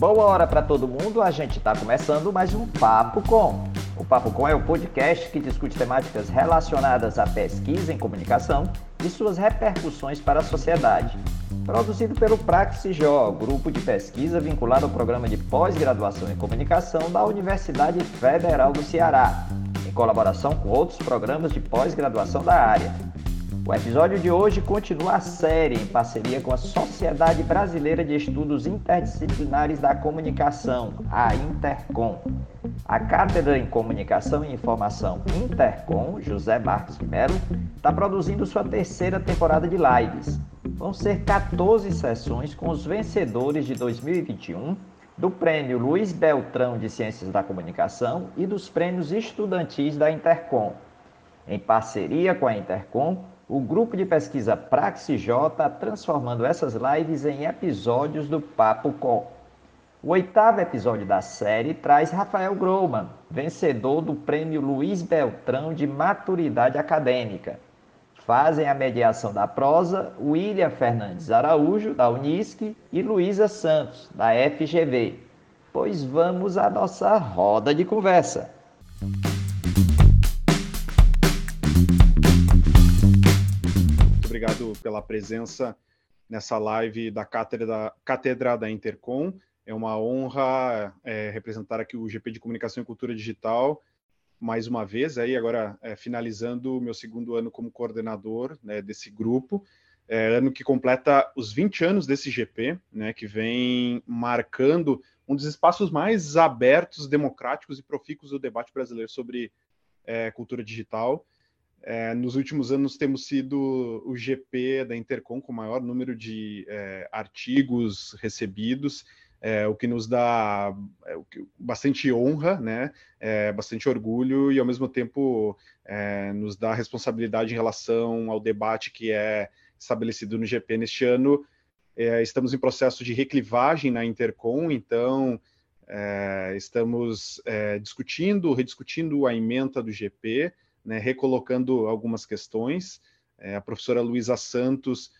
Boa hora para todo mundo, a gente está começando mais um Papo Com. O Papo Com é o podcast que discute temáticas relacionadas à pesquisa em comunicação e suas repercussões para a sociedade. Produzido pelo Praxijó, grupo de pesquisa vinculado ao programa de pós-graduação em comunicação da Universidade Federal do Ceará, em colaboração com outros programas de pós-graduação da área. O episódio de hoje continua a série em parceria com a Sociedade Brasileira de Estudos Interdisciplinares da Comunicação, a Intercom. A Cátedra em Comunicação e Informação Intercom, José Marques de Mello, está produzindo sua terceira temporada de lives. Vão ser 14 sessões com os vencedores de 2021 do Prêmio Luiz Beltrão de Ciências da Comunicação e dos prêmios estudantis da Intercom. Em parceria com a Intercom, o grupo de pesquisa PraxJ está transformando essas lives em episódios do Papo Com. O oitavo episódio da série traz Rafael Groman, vencedor do Prêmio Luiz Beltrão de Maturidade Acadêmica. Fazem a mediação da prosa William Fernandes Araújo, da Unisc, e Luísa Santos, da FGV. Pois vamos à nossa roda de conversa. Obrigado pela presença nessa live da Cátedra, Cátedra da Intercom. É uma honra é, representar aqui o GP de Comunicação e Cultura Digital mais uma vez, aí agora é, finalizando o meu segundo ano como coordenador né, desse grupo, é, ano que completa os 20 anos desse GP, né, que vem marcando um dos espaços mais abertos, democráticos e profícuos do debate brasileiro sobre é, cultura digital. É, nos últimos anos temos sido o GP da Intercom com o maior número de é, artigos recebidos, é, o que nos dá é, bastante honra, né? É, bastante orgulho e ao mesmo tempo é, nos dá responsabilidade em relação ao debate que é estabelecido no GP neste ano. estamos em processo de reclivagem na Intercom, então estamos discutindo, rediscutindo a emenda do GP né, recolocando algumas questões. É, a professora Luísa Santos,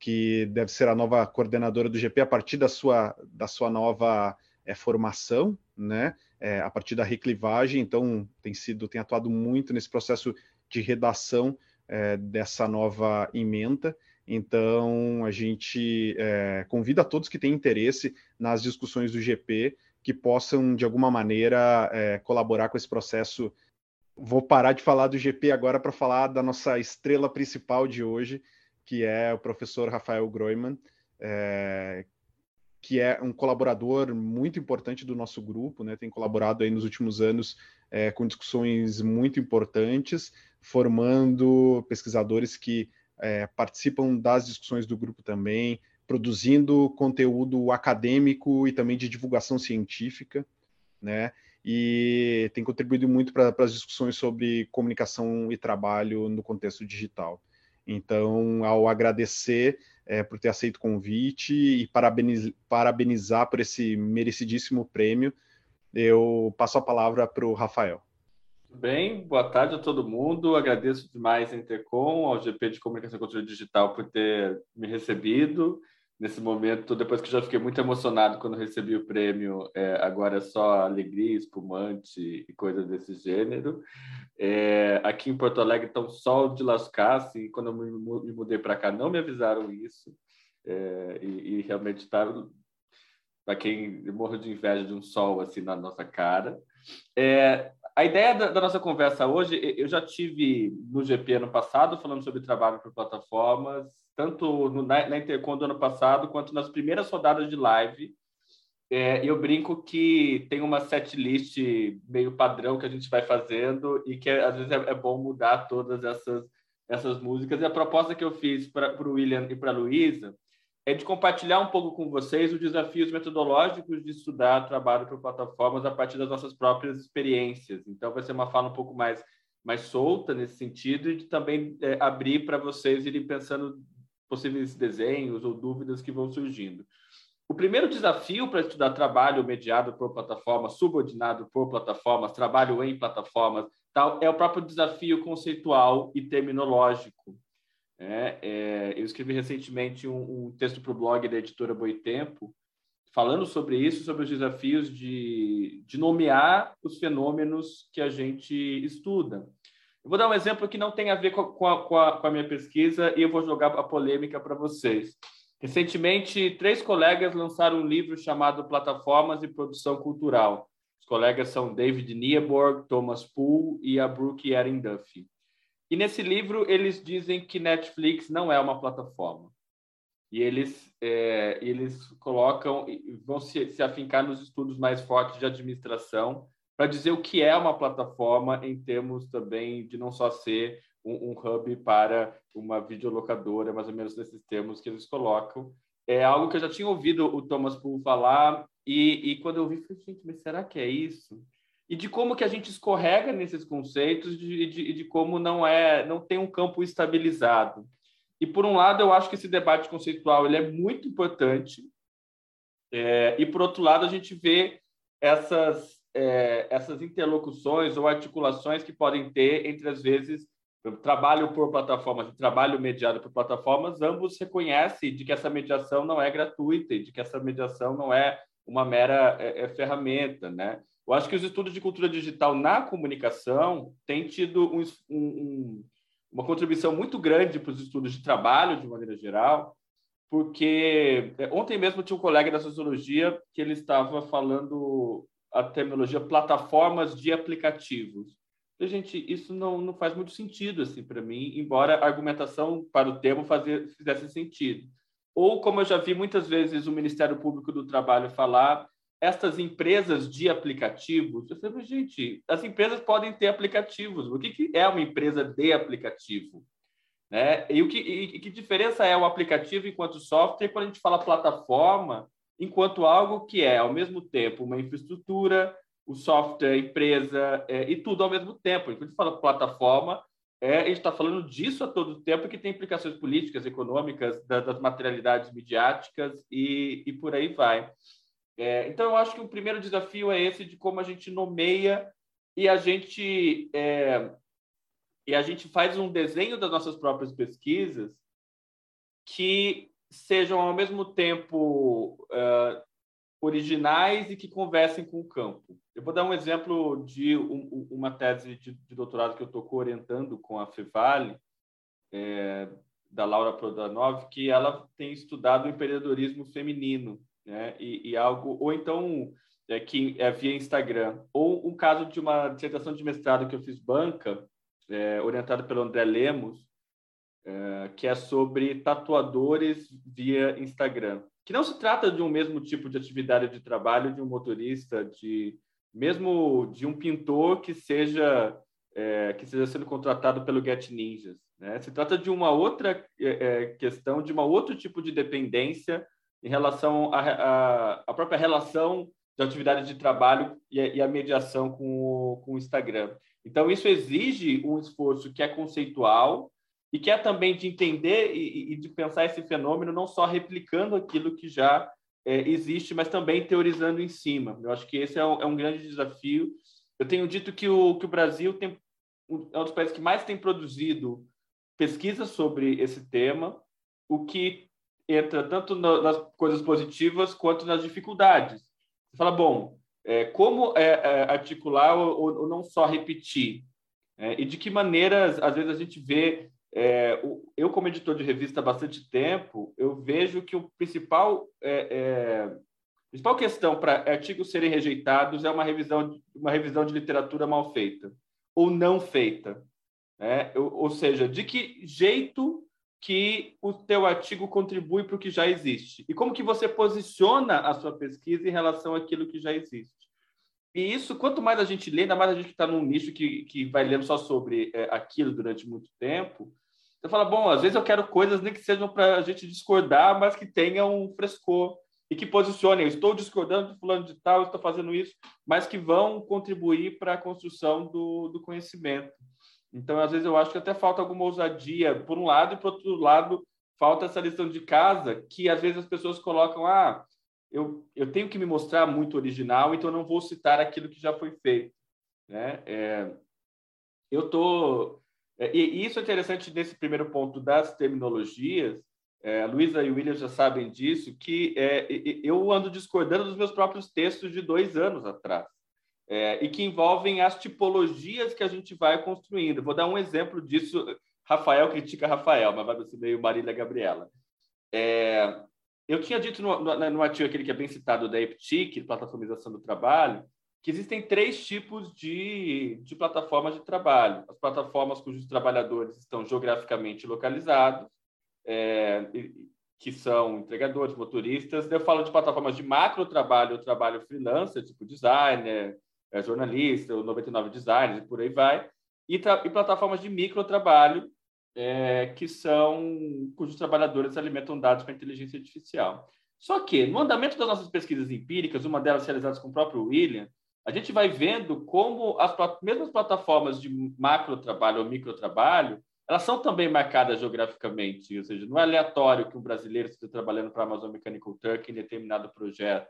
que deve ser a nova coordenadora do GP a partir da sua, da sua nova é, formação, né, é, a partir da reclivagem, então tem sido, tem atuado muito nesse processo de redação é, dessa nova emenda. Então, a gente é, convida a todos que têm interesse nas discussões do GP que possam, de alguma maneira, é, colaborar com esse processo vou parar de falar do GP agora para falar da nossa estrela principal de hoje, que é o professor Rafael Groiman, é, que é um colaborador muito importante do nosso grupo, né? Tem colaborado aí nos últimos anos é, com discussões muito importantes, formando pesquisadores que é, participam das discussões do grupo também, produzindo conteúdo acadêmico e também de divulgação científica, né? E tem contribuído muito para as discussões sobre comunicação e trabalho no contexto digital. Então, ao agradecer é, por ter aceito o convite e parabenizar, parabenizar por esse merecidíssimo prêmio, eu passo a palavra para o Rafael. Bem, boa tarde a todo mundo. Agradeço demais a Intercom, ao GP de Comunicação e Cultura Digital por ter me recebido nesse momento, depois que já fiquei muito emocionado quando recebi o prêmio, é, agora é só alegria, espumante e coisas desse gênero. É, aqui em Porto Alegre está um sol de lascar, assim, quando eu me mudei para cá não me avisaram isso, é, e, e, realmente está para quem morro de inveja de um sol assim na nossa cara. É, a ideia da, da, nossa conversa hoje, eu já tive no GP ano passado falando sobre trabalho por plataformas, tanto no, na, na Intercom do ano passado quanto nas primeiras rodadas de live. É, eu brinco que tem uma set list meio padrão que a gente vai fazendo e que às vezes é, é bom mudar todas essas essas músicas. E a proposta que eu fiz para o William e para a Luísa é de compartilhar um pouco com vocês os desafios metodológicos de estudar trabalho por plataformas a partir das nossas próprias experiências. Então, vai ser uma fala um pouco mais, mais solta nesse sentido e de também é, abrir para vocês irem pensando possíveis desenhos ou dúvidas que vão surgindo. O primeiro desafio para estudar trabalho mediado por plataformas, subordinado por plataformas, trabalho em plataformas, tal, é o próprio desafio conceitual e terminológico é, é, eu escrevi recentemente um, um texto para o blog da editora Boitempo falando sobre isso, sobre os desafios de, de nomear os fenômenos que a gente estuda. Eu vou dar um exemplo que não tem a ver com a, com a, com a minha pesquisa e eu vou jogar a polêmica para vocês. Recentemente, três colegas lançaram um livro chamado Plataformas e Produção Cultural. Os colegas são David Nieborg, Thomas Poole e a Brooke Erin Duffy. E nesse livro eles dizem que Netflix não é uma plataforma. E eles, é, eles colocam, vão se, se afincar nos estudos mais fortes de administração para dizer o que é uma plataforma em termos também de não só ser um, um, hub para uma videolocadora, mais ou menos nesses termos que eles colocam. É algo que eu já tinha ouvido o Thomas Poole falar e, e quando eu vi, falei, gente, mas será que é isso? E de como que a gente escorrega nesses conceitos e de, de, de, como não é, não tem um campo estabilizado. E por um lado, eu acho que esse debate conceitual ele é muito importante. É, e por outro lado, a gente vê essas é, essas interlocuções ou articulações que podem ter entre às vezes trabalho por plataformas e trabalho mediado por plataformas, ambos reconhecem de que essa mediação não é gratuita e de que essa mediação não é uma mera é, é ferramenta, né? Eu acho que os estudos de cultura digital na comunicação têm tido um, um, uma contribuição muito grande para os estudos de trabalho, de maneira geral, porque é, ontem mesmo tinha um colega da sociologia que ele estava falando a terminologia plataformas de aplicativos. E, gente, isso não, não faz muito sentido assim para mim, embora a argumentação para o termo fazer, fizesse sentido. Ou, como eu já vi muitas vezes o Ministério Público do Trabalho falar, estas empresas de aplicativos, eu falei, gente, as empresas podem ter aplicativos. O que, que é uma empresa de aplicativo? Né? E, o que, e que diferença é o aplicativo enquanto software quando a gente fala plataforma, enquanto algo que é, ao mesmo tempo, uma infraestrutura, o software, a empresa é, e tudo ao mesmo tempo. Quando a gente fala plataforma, é, a gente está falando disso a todo tempo que tem implicações políticas, econômicas, da, das materialidades midiáticas e, e por aí vai. É, então, eu acho que o primeiro desafio é esse de como a gente nomeia e a gente é, e a gente faz um desenho das nossas próprias pesquisas que sejam ao mesmo tempo uh, originais e que conversem com o campo. Eu vou dar um exemplo de um, uma tese de, de, doutorado que eu estou orientando com a Fevale, é, da Laura Prodanov, que ela tem estudado o empreendedorismo feminino né? E, e algo, ou então é, que é via Instagram, ou um caso de uma dissertação de mestrado que eu fiz banca, é, orientado pelo André Lemos, é, que é sobre tatuadores via Instagram, que não se trata de um mesmo tipo de atividade de trabalho de um motorista, de mesmo de um pintor que seja é, que seja sendo contratado pelo Get Ninjas. Né? Se trata de uma outra é, questão, de uma outro tipo de dependência em relação à, própria relação de atividade de trabalho e e a mediação com o, com o Instagram. Então, isso exige um esforço que é conceitual e que é também de entender e, e de pensar esse fenômeno não só replicando aquilo que já é, existe, mas também teorizando em cima. Eu acho que esse é um, é um grande desafio. Eu tenho dito que o, que o Brasil tem, é um dos países que mais tem produzido pesquisas sobre esse tema, o que entra tanto nas coisas positivas quanto nas dificuldades. Você fala, bom, é, como é, é, articular ou, ou, não só repetir? É, e de que maneiras, às vezes, a gente vê. É, eu, como editor de revista há bastante tempo, eu vejo que o principal, é, a principal questão para artigos serem rejeitados é uma revisão, uma revisão de literatura mal feita ou não feita. Né? ou, ou seja, de que jeito que o teu artigo contribui para o que já existe e como que você posiciona a sua pesquisa em relação àquilo que já existe. E isso, quanto mais a gente lê, ainda mais a gente está num nicho que, que vai lendo só sobre é, aquilo durante muito tempo, você fala, bom, às vezes eu quero coisas nem que sejam para a gente discordar, mas que tenham um frescor e que posicionem. Eu estou discordando de fulano de tal, estou fazendo isso, mas que vão contribuir para a construção do, do conhecimento. Então, às vezes, eu acho que até falta alguma ousadia, por um lado, e por outro lado, falta essa lição de casa, que às vezes as pessoas colocam, ah, eu, eu tenho que me mostrar muito original, então não vou citar aquilo que já foi feito. Né? É, eu tô é, e isso é interessante nesse primeiro ponto das terminologias, é, Luísa e William já sabem disso, que é, eu ando discordando dos meus próprios textos de dois anos atrás, é, e que envolvem as tipologias que a gente vai construindo. Vou dar um exemplo disso. Rafael critica Rafael, mas vai ser meio Marília Gabriela. É, eu tinha dito no, no, no, artigo aquele que é bem citado da EPTIC, Plataformização do Trabalho, que existem três tipos de, de plataformas de trabalho. As plataformas cujos trabalhadores estão geograficamente localizados, é, que são entregadores, motoristas. Eu falo de plataformas de macro trabalho, trabalho freelancer, tipo designer, é, jornalista, 99 designers e por aí vai. E, e plataformas de micro trabalho, é, que são cujos trabalhadores alimentam dados com inteligência artificial. Só que, no andamento das nossas pesquisas empíricas, uma delas realizadas com o próprio William, a gente vai vendo como as mesmas plataformas de macro trabalho ou micro trabalho, elas são também marcadas geograficamente, ou seja, não é aleatório que um brasileiro esteja trabalhando para a Amazon Mechanical Turk em determinado projeto.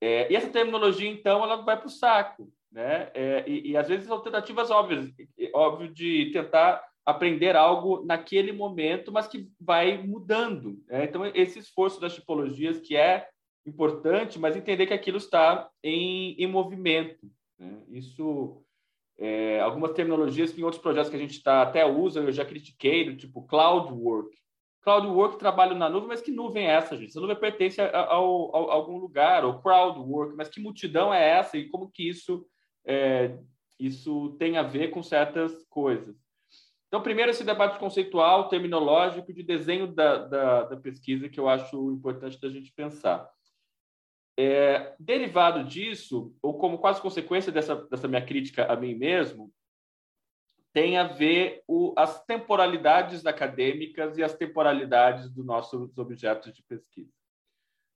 É, e essa terminologia, então, ela vai para o saco, né? É, e, e, às vezes são tentativas óbvias, óbvio de tentar aprender algo naquele momento, mas que vai mudando. Né? Então, esse esforço das tipologias que é importante, mas entender que aquilo está em, em movimento. Né? Isso, é, algumas terminologias que em outros projetos que a gente está até usa, eu já critiquei, do tipo cloud work. Cloud work, trabalho na nuvem, mas que nuvem é essa, gente? Essa nuvem pertence a, a, a, a algum lugar, ou crowd work, mas que multidão é essa e como que isso, é, isso tem a ver com certas coisas. Então, primeiro, esse debate conceitual, terminológico, de desenho da, da, da pesquisa, que eu acho importante da gente pensar. É, derivado disso, ou como quase consequência dessa, dessa minha crítica a mim mesmo, tem a ver o, as temporalidades acadêmicas e as temporalidades dos nossos objetos de pesquisa.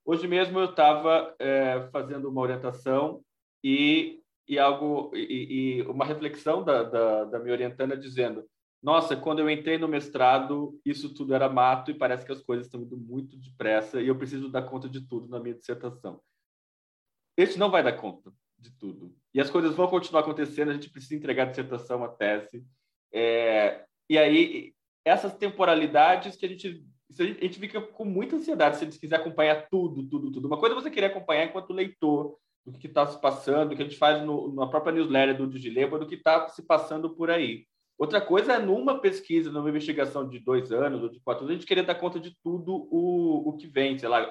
Hoje mesmo eu estava é, fazendo uma orientação e, e algo e, e uma reflexão da, da, da minha dizendo nossa, quando eu entrei no mestrado, isso tudo era mato e parece que as coisas estão indo muito depressa e eu preciso dar conta de tudo na minha dissertação. Este não vai dar conta de tudo. E as coisas vão continuar acontecendo, a gente precisa entregar a dissertação, a tese. É... E aí, essas temporalidades que a gente, a gente fica com muita ansiedade se a gente quiser acompanhar tudo, tudo, tudo. Uma coisa é você querer acompanhar enquanto leitor, do que está se passando, do que a gente faz no, na própria newsletter do Digileba, do que está se passando por aí. Outra coisa é numa pesquisa, numa investigação de dois anos ou de quatro anos, a gente querer dar conta de tudo o, o que vem. Sei lá,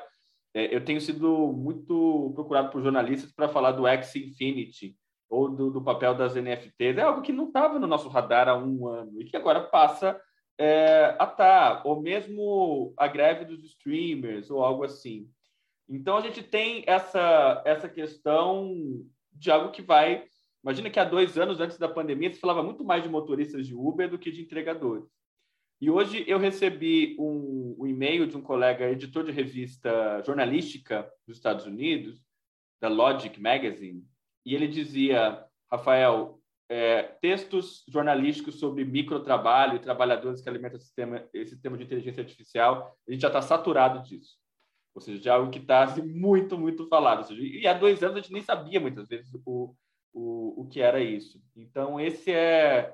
é, eu tenho sido muito procurado por jornalistas para falar do X Infinity ou do, do, papel das NFTs. É algo que não estava no nosso radar há um ano e que agora passa é, a estar. Tá. Ou mesmo a greve dos streamers ou algo assim. Então, a gente tem essa, essa questão de algo que vai Imagina que há dois anos antes da pandemia se falava muito mais de motoristas de Uber do que de entregadores. E hoje eu recebi um, um e-mail de um colega editor de revista jornalística dos Estados Unidos, da Logic Magazine, e ele dizia, Rafael, é, textos jornalísticos sobre microtrabalho e trabalhadores que alimentam o sistema, esse sistema de inteligência artificial, a gente já está saturado disso. Ou seja, já é algo que está assim, muito, muito falado. Seja, e há dois anos a gente nem sabia muitas vezes o, o, o que era isso. Então, esse é,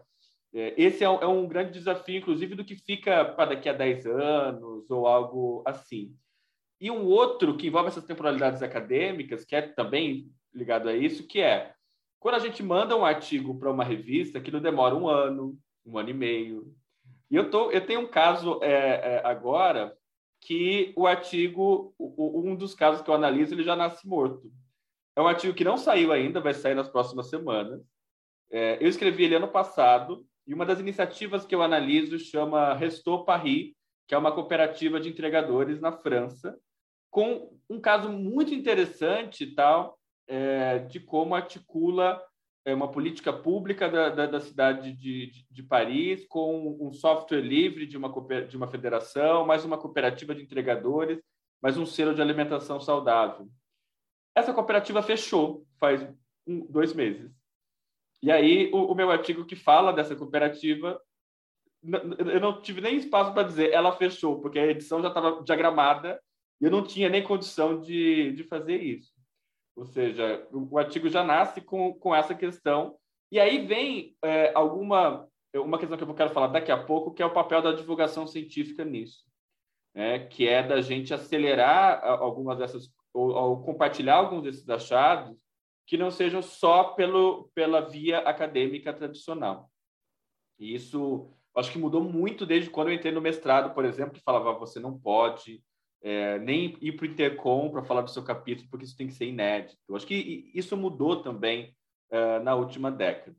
é esse é um, é um, grande desafio, inclusive, do que fica para daqui a 10 anos ou algo assim. E um outro que envolve essas temporalidades acadêmicas, que é também ligado a isso, que é quando a gente manda um artigo para uma revista, aquilo demora um ano, um ano e meio. E eu, tô, eu tenho um caso é, é, agora que o artigo, um dos casos que eu analiso, ele já nasce morto. É um artigo que não saiu ainda, vai sair nas próximas semanas. É, eu escrevi ele ano passado e uma das iniciativas que eu analiso chama Resto Paris, que é uma cooperativa de entregadores na França, com um caso muito interessante tal é, de como articula é, uma política pública da, da, da cidade de, de, de, Paris com um software livre de uma, de uma federação, mais uma cooperativa de entregadores, mais um selo de alimentação saudável. Essa cooperativa fechou faz um, dois meses. E aí, o, o, meu artigo que fala dessa cooperativa, eu não tive nem espaço para dizer ela fechou, porque a edição já estava diagramada e eu não tinha nem condição de, de fazer isso. Ou seja, o, o artigo já nasce com, com essa questão. E aí vem é, alguma uma questão que eu quero falar daqui a pouco, que é o papel da divulgação científica nisso. né, que é da gente acelerar algumas dessas, ou, ou, compartilhar alguns desses achados que não sejam só pelo, pela via acadêmica tradicional. E isso acho que mudou muito desde quando eu entrei no mestrado, por exemplo, que falava você não pode é, nem ir para o Intercom para falar do seu capítulo, porque isso tem que ser inédito. Acho que isso mudou também é, na última década.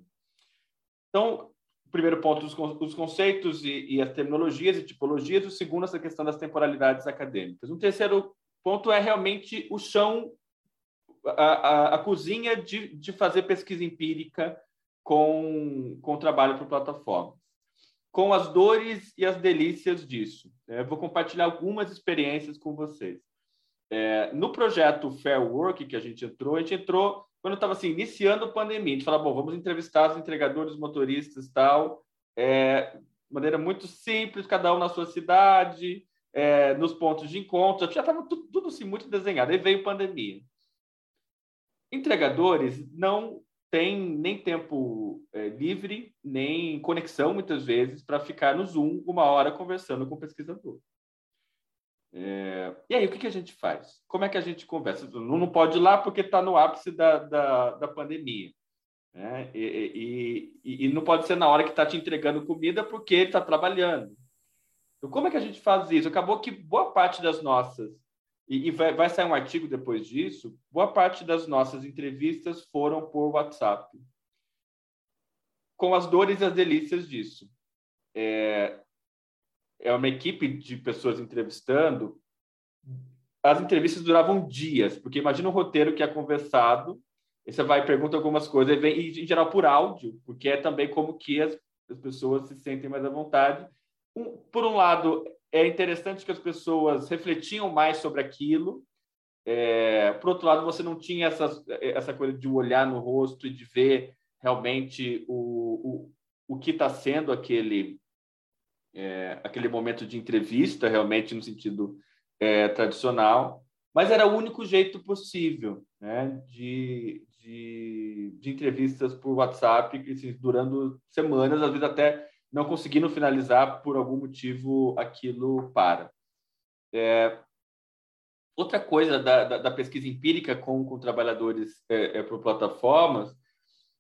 Então, primeiro ponto, os, os conceitos e, e, as terminologias e tipologias. O segundo, essa questão das temporalidades acadêmicas. Um terceiro ponto é realmente o chão, a, a, a cozinha de, de fazer pesquisa empírica com, com o trabalho por plataforma com as dores e as delícias disso. É, vou compartilhar algumas experiências com vocês. É, no projeto Fair Work que a gente entrou, a gente entrou quando estava assim, iniciando a pandemia. A gente falou, bom, vamos entrevistar os entregadores, motoristas tal, é, de maneira muito simples, cada um na sua cidade, é, nos pontos de encontro. Já estava tudo, tudo assim, muito desenhado. Aí veio pandemia. Entregadores não tem nem tempo é, livre, nem conexão, muitas vezes, para ficar no Zoom uma hora conversando com o pesquisador. É... E aí, o que, que a gente faz? Como é que a gente conversa? Não, não pode ir lá porque está no ápice da, da, da pandemia. Né? E, e, e, não pode ser na hora que está te entregando comida porque ele está trabalhando. Como é que a gente faz isso? Acabou que boa parte das nossas e, e vai, vai, sair um artigo depois disso, boa parte das nossas entrevistas foram por WhatsApp, com as dores e as delícias disso. É, é uma equipe de pessoas entrevistando. As entrevistas duravam dias, porque imagina um roteiro que é conversado, você vai pergunta algumas coisas, e, vem, em geral por áudio, porque é também como que as, as pessoas se sentem mais à vontade. Um, por um lado, é interessante que as pessoas refletiam mais sobre aquilo. É, por outro lado, você não tinha essa, essa coisa de olhar no rosto e de ver realmente o, o, o que está sendo aquele, é, aquele momento de entrevista, realmente no sentido é, tradicional. Mas era o único jeito possível né, de, de, de entrevistas por WhatsApp, assim, durando semanas, às vezes até não conseguindo finalizar por algum motivo aquilo para. É, outra coisa da, da, da, pesquisa empírica com, com trabalhadores é, é, por plataformas,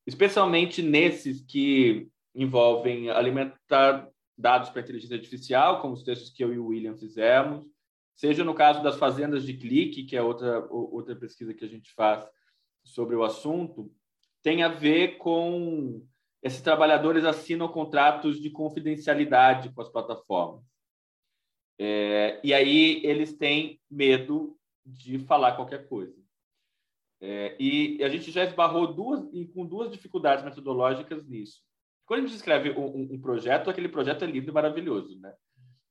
especialmente nesses que envolvem alimentar dados para inteligência artificial, como os textos que eu e o William fizemos, seja no caso das fazendas de clique, que é outra, outra pesquisa que a gente faz sobre o assunto, tem a ver com esses trabalhadores assinam contratos de confidencialidade com as plataformas. É, e aí eles têm medo de falar qualquer coisa. É, e a gente já esbarrou duas, com duas dificuldades metodológicas nisso. Quando a gente escreve um, um, projeto, aquele projeto é lindo e maravilhoso, né?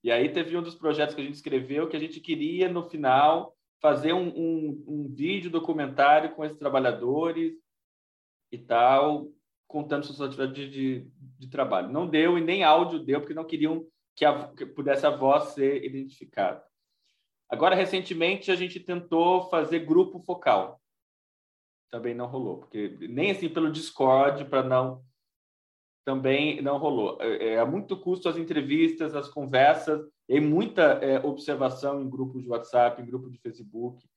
E aí teve um dos projetos que a gente escreveu que a gente queria, no final, fazer um, um, um vídeo documentário com esses trabalhadores e tal, contando suas atividades de, de, trabalho. Não deu e nem áudio deu, porque não queriam que, a, que pudesse a voz ser identificada. Agora, recentemente, a gente tentou fazer grupo focal. Também não rolou, porque nem assim pelo Discord, para não. Também não rolou. É, é, muito custo as entrevistas, as conversas, e muita é, observação em grupos de WhatsApp, em grupo de Facebook.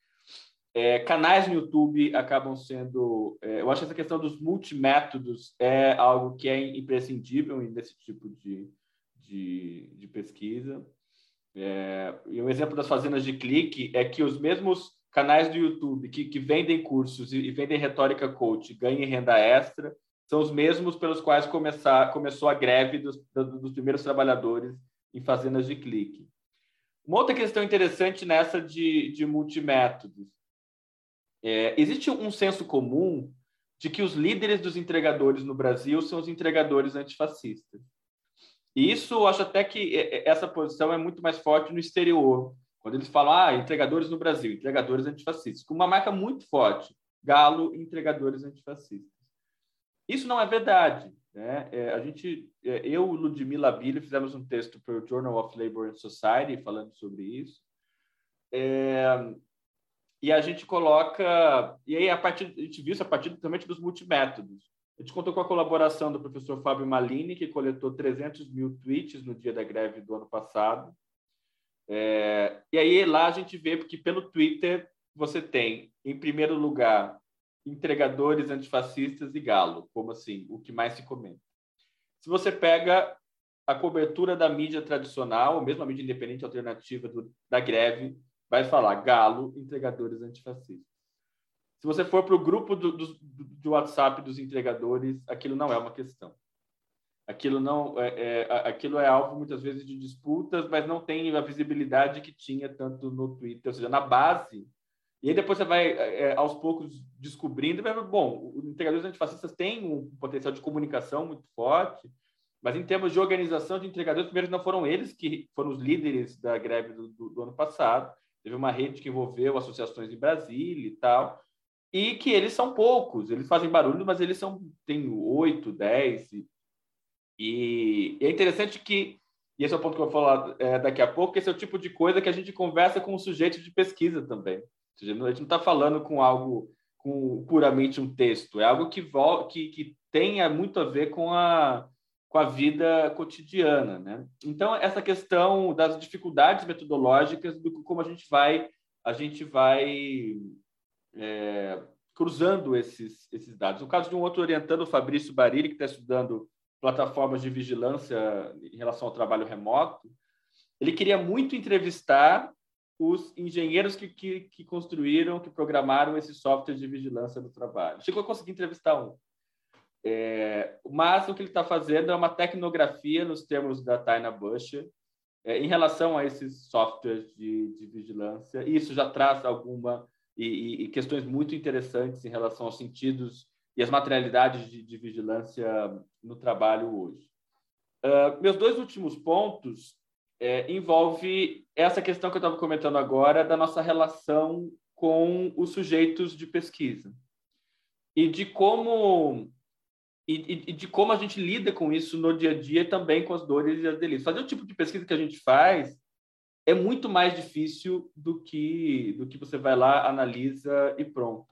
É, canais no YouTube acabam sendo. É, eu acho que essa questão dos multimétodos é algo que é imprescindível nesse tipo de, de, de pesquisa. É, e um exemplo das fazendas de clique é que os mesmos canais do YouTube que, que vendem cursos e, e vendem retórica coach, ganhem renda extra, são os mesmos pelos quais começar, começou a greve dos, dos primeiros trabalhadores em fazendas de clique. Uma outra questão interessante nessa de, de multimétodos é, existe um senso comum de que os líderes dos entregadores no Brasil são os entregadores antifascistas. E isso, eu acho até que essa posição é muito mais forte no exterior, quando eles falam, ah, entregadores no Brasil, entregadores antifascistas, com uma marca muito forte, Galo, entregadores antifascistas. Isso não é verdade. Né? É, a gente, é, eu Ludmila Billy fizemos um texto para o Journal of Labor and Society falando sobre isso. É, e a gente coloca. E aí, a, partir, a gente viu isso a partir também dos multimétodos. A gente contou com a colaboração do professor Fábio Malini, que coletou 300 mil tweets no dia da greve do ano passado. É, e aí lá a gente vê porque pelo Twitter você tem, em primeiro lugar, entregadores antifascistas e Galo, como assim, o que mais se comenta. Se você pega a cobertura da mídia tradicional, ou mesmo a mídia independente alternativa do, da greve, vai falar Galo, entregadores antifascistas. Se você for para o grupo do, do, do, WhatsApp dos entregadores, aquilo não é uma questão. Aquilo não é, é, aquilo é alvo muitas vezes de disputas, mas não tem a visibilidade que tinha tanto no Twitter, ou seja, na base e aí depois você vai, é, é aos poucos, descobrindo. Bom, os entregadores antifascistas têm um potencial de comunicação muito forte, mas em termos de organização de entregadores, primeiro não foram eles que foram os líderes da greve do, do, do ano passado. Teve uma rede que envolveu associações em Brasília e tal, e que eles são poucos. Eles fazem barulho, mas eles são têm oito, dez. E, e, é interessante que e esse é o ponto que eu vou falar é, daqui a pouco, esse é o tipo de coisa que a gente conversa com o sujeito de pesquisa também seja, a gente não está falando com algo com puramente um texto, é algo que, que, que tenha muito a ver com a, com a vida cotidiana, né? Então essa questão das dificuldades metodológicas do como a gente vai a gente vai é, cruzando esses esses dados. No caso de um outro orientando, o Fabrício Barili, que está estudando plataformas de vigilância em relação ao trabalho remoto, ele queria muito entrevistar os engenheiros que, que, que, construíram, que programaram esse software de vigilância do trabalho. Chegou a conseguir entrevistar um. É, mas o que ele está fazendo é uma tecnografia nos termos da Taina Busher é, em relação a esses softwares de, de vigilância. E isso já traz alguma e, e, questões muito interessantes em relação aos sentidos e as materialidades de, de vigilância no trabalho hoje. Uh, meus dois últimos pontos é, envolve essa questão que eu estava comentando agora da nossa relação com os sujeitos de pesquisa e de como e, e, de como a gente lida com isso no dia a dia também com as dores e as delícias. Fazer o tipo de pesquisa que a gente faz é muito mais difícil do que do que você vai lá analisa e pronto.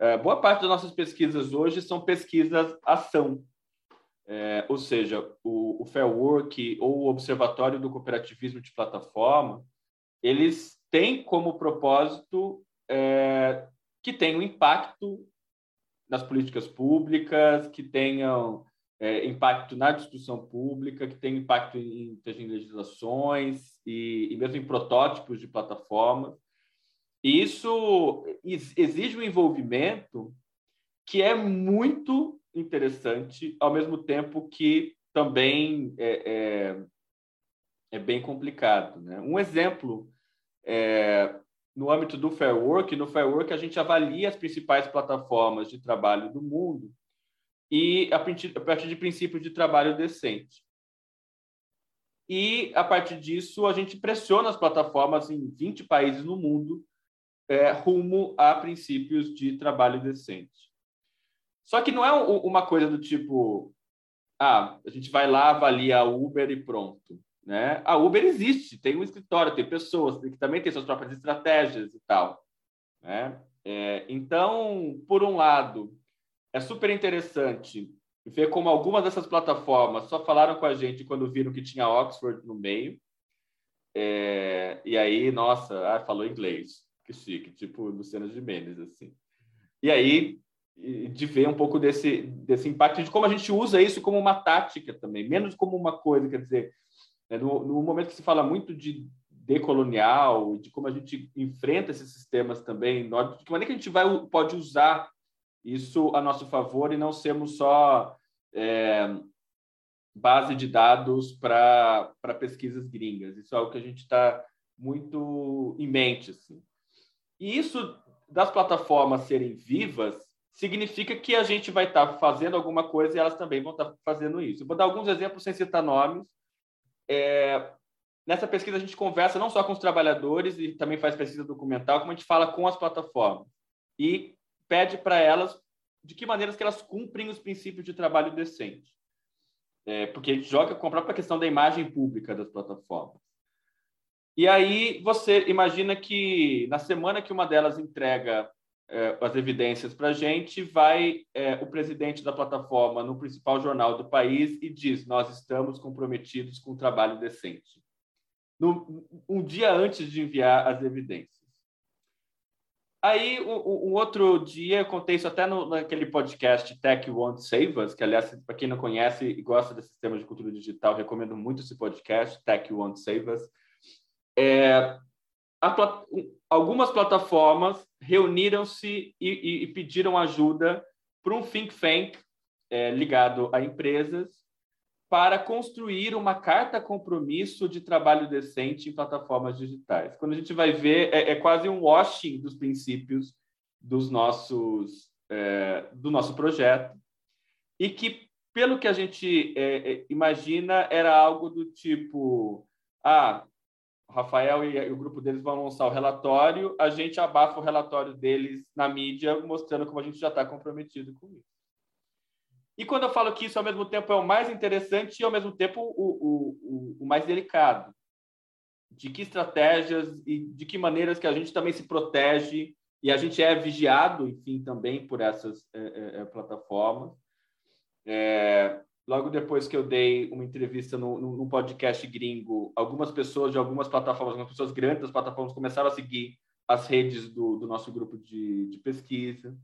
É, boa parte das nossas pesquisas hoje são pesquisas ação, é, ou seja, o, o Fair Work ou o Observatório do Cooperativismo de Plataforma, eles têm como propósito é, que tenham impacto nas políticas públicas, que tenham é, impacto na discussão pública, que tenham impacto em, em legislações e, e mesmo em protótipos de plataformas. E isso exige um envolvimento que é muito interessante, ao mesmo tempo que também é, é, é bem complicado. Né? Um exemplo é, no âmbito do Fair Work, no Fair Work a gente avalia as principais plataformas de trabalho do mundo e a partir, de princípios de trabalho decente. E, a partir disso, a gente pressiona as plataformas em 20 países no mundo é, rumo a princípios de trabalho decente. Só que não é uma coisa do tipo, ah, a gente vai lá, avalia a Uber e pronto. Né? A Uber existe, tem um escritório, tem pessoas que também têm suas próprias estratégias e tal. Né? É, então, por um lado, é super interessante ver como algumas dessas plataformas só falaram com a gente quando viram que tinha Oxford no meio. É, e aí, nossa, ah, falou inglês, que chique, tipo Luciano Gimenez, assim. E aí de ver um pouco desse, desse impacto, de como a gente usa isso como uma tática também, menos como uma coisa, quer dizer, no, no momento que se fala muito de decolonial, de como a gente enfrenta esses sistemas também, de que maneira que a gente vai, pode usar isso a nosso favor e não sermos só é, base de dados para pesquisas gringas. Isso é algo que a gente está muito em mente. Assim. E isso das plataformas serem vivas significa que a gente vai estar tá fazendo alguma coisa e elas também vão estar tá fazendo isso. Eu vou dar alguns exemplos sem citar nomes. É, nessa pesquisa a gente conversa não só com os trabalhadores e também faz pesquisa documental, como a gente fala com as plataformas e pede para elas de que maneiras que elas cumprem os princípios de trabalho decente. É, porque a gente joga com a própria questão da imagem pública das plataformas. E aí você imagina que na semana que uma delas entrega as evidências para a gente, vai é, o presidente da plataforma no principal jornal do país e diz: Nós estamos comprometidos com o trabalho decente. no, um dia antes de enviar as evidências. Aí, um, um, outro dia, eu contei isso até no, naquele podcast Tech Won't Save Us, que, aliás, para quem não conhece e gosta desse sistema de cultura digital, recomendo muito esse podcast, Tech Won't Save Us. É, a, algumas plataformas reuniram-se e, e, e, pediram ajuda para um think tank é, ligado a empresas para construir uma carta compromisso de trabalho decente em plataformas digitais. Quando a gente vai ver, é, é quase um washing dos princípios dos nossos, é, do nosso projeto, e que, pelo que a gente é, é imagina, era algo do tipo: ah, o Rafael e o grupo deles vão lançar o relatório, a gente abafa o relatório deles na mídia, mostrando como a gente já está comprometido com isso. E quando eu falo que isso, ao mesmo tempo, é o mais interessante e, ao mesmo tempo, o, o, o, mais delicado. De que estratégias e de que maneiras que a gente também se protege e a gente é vigiado, enfim, também por essas é, é, é plataformas. É, logo depois que eu dei uma entrevista no, podcast gringo, algumas pessoas de algumas plataformas, algumas pessoas grandes das plataformas começaram a seguir as redes do, do nosso grupo de, de pesquisa.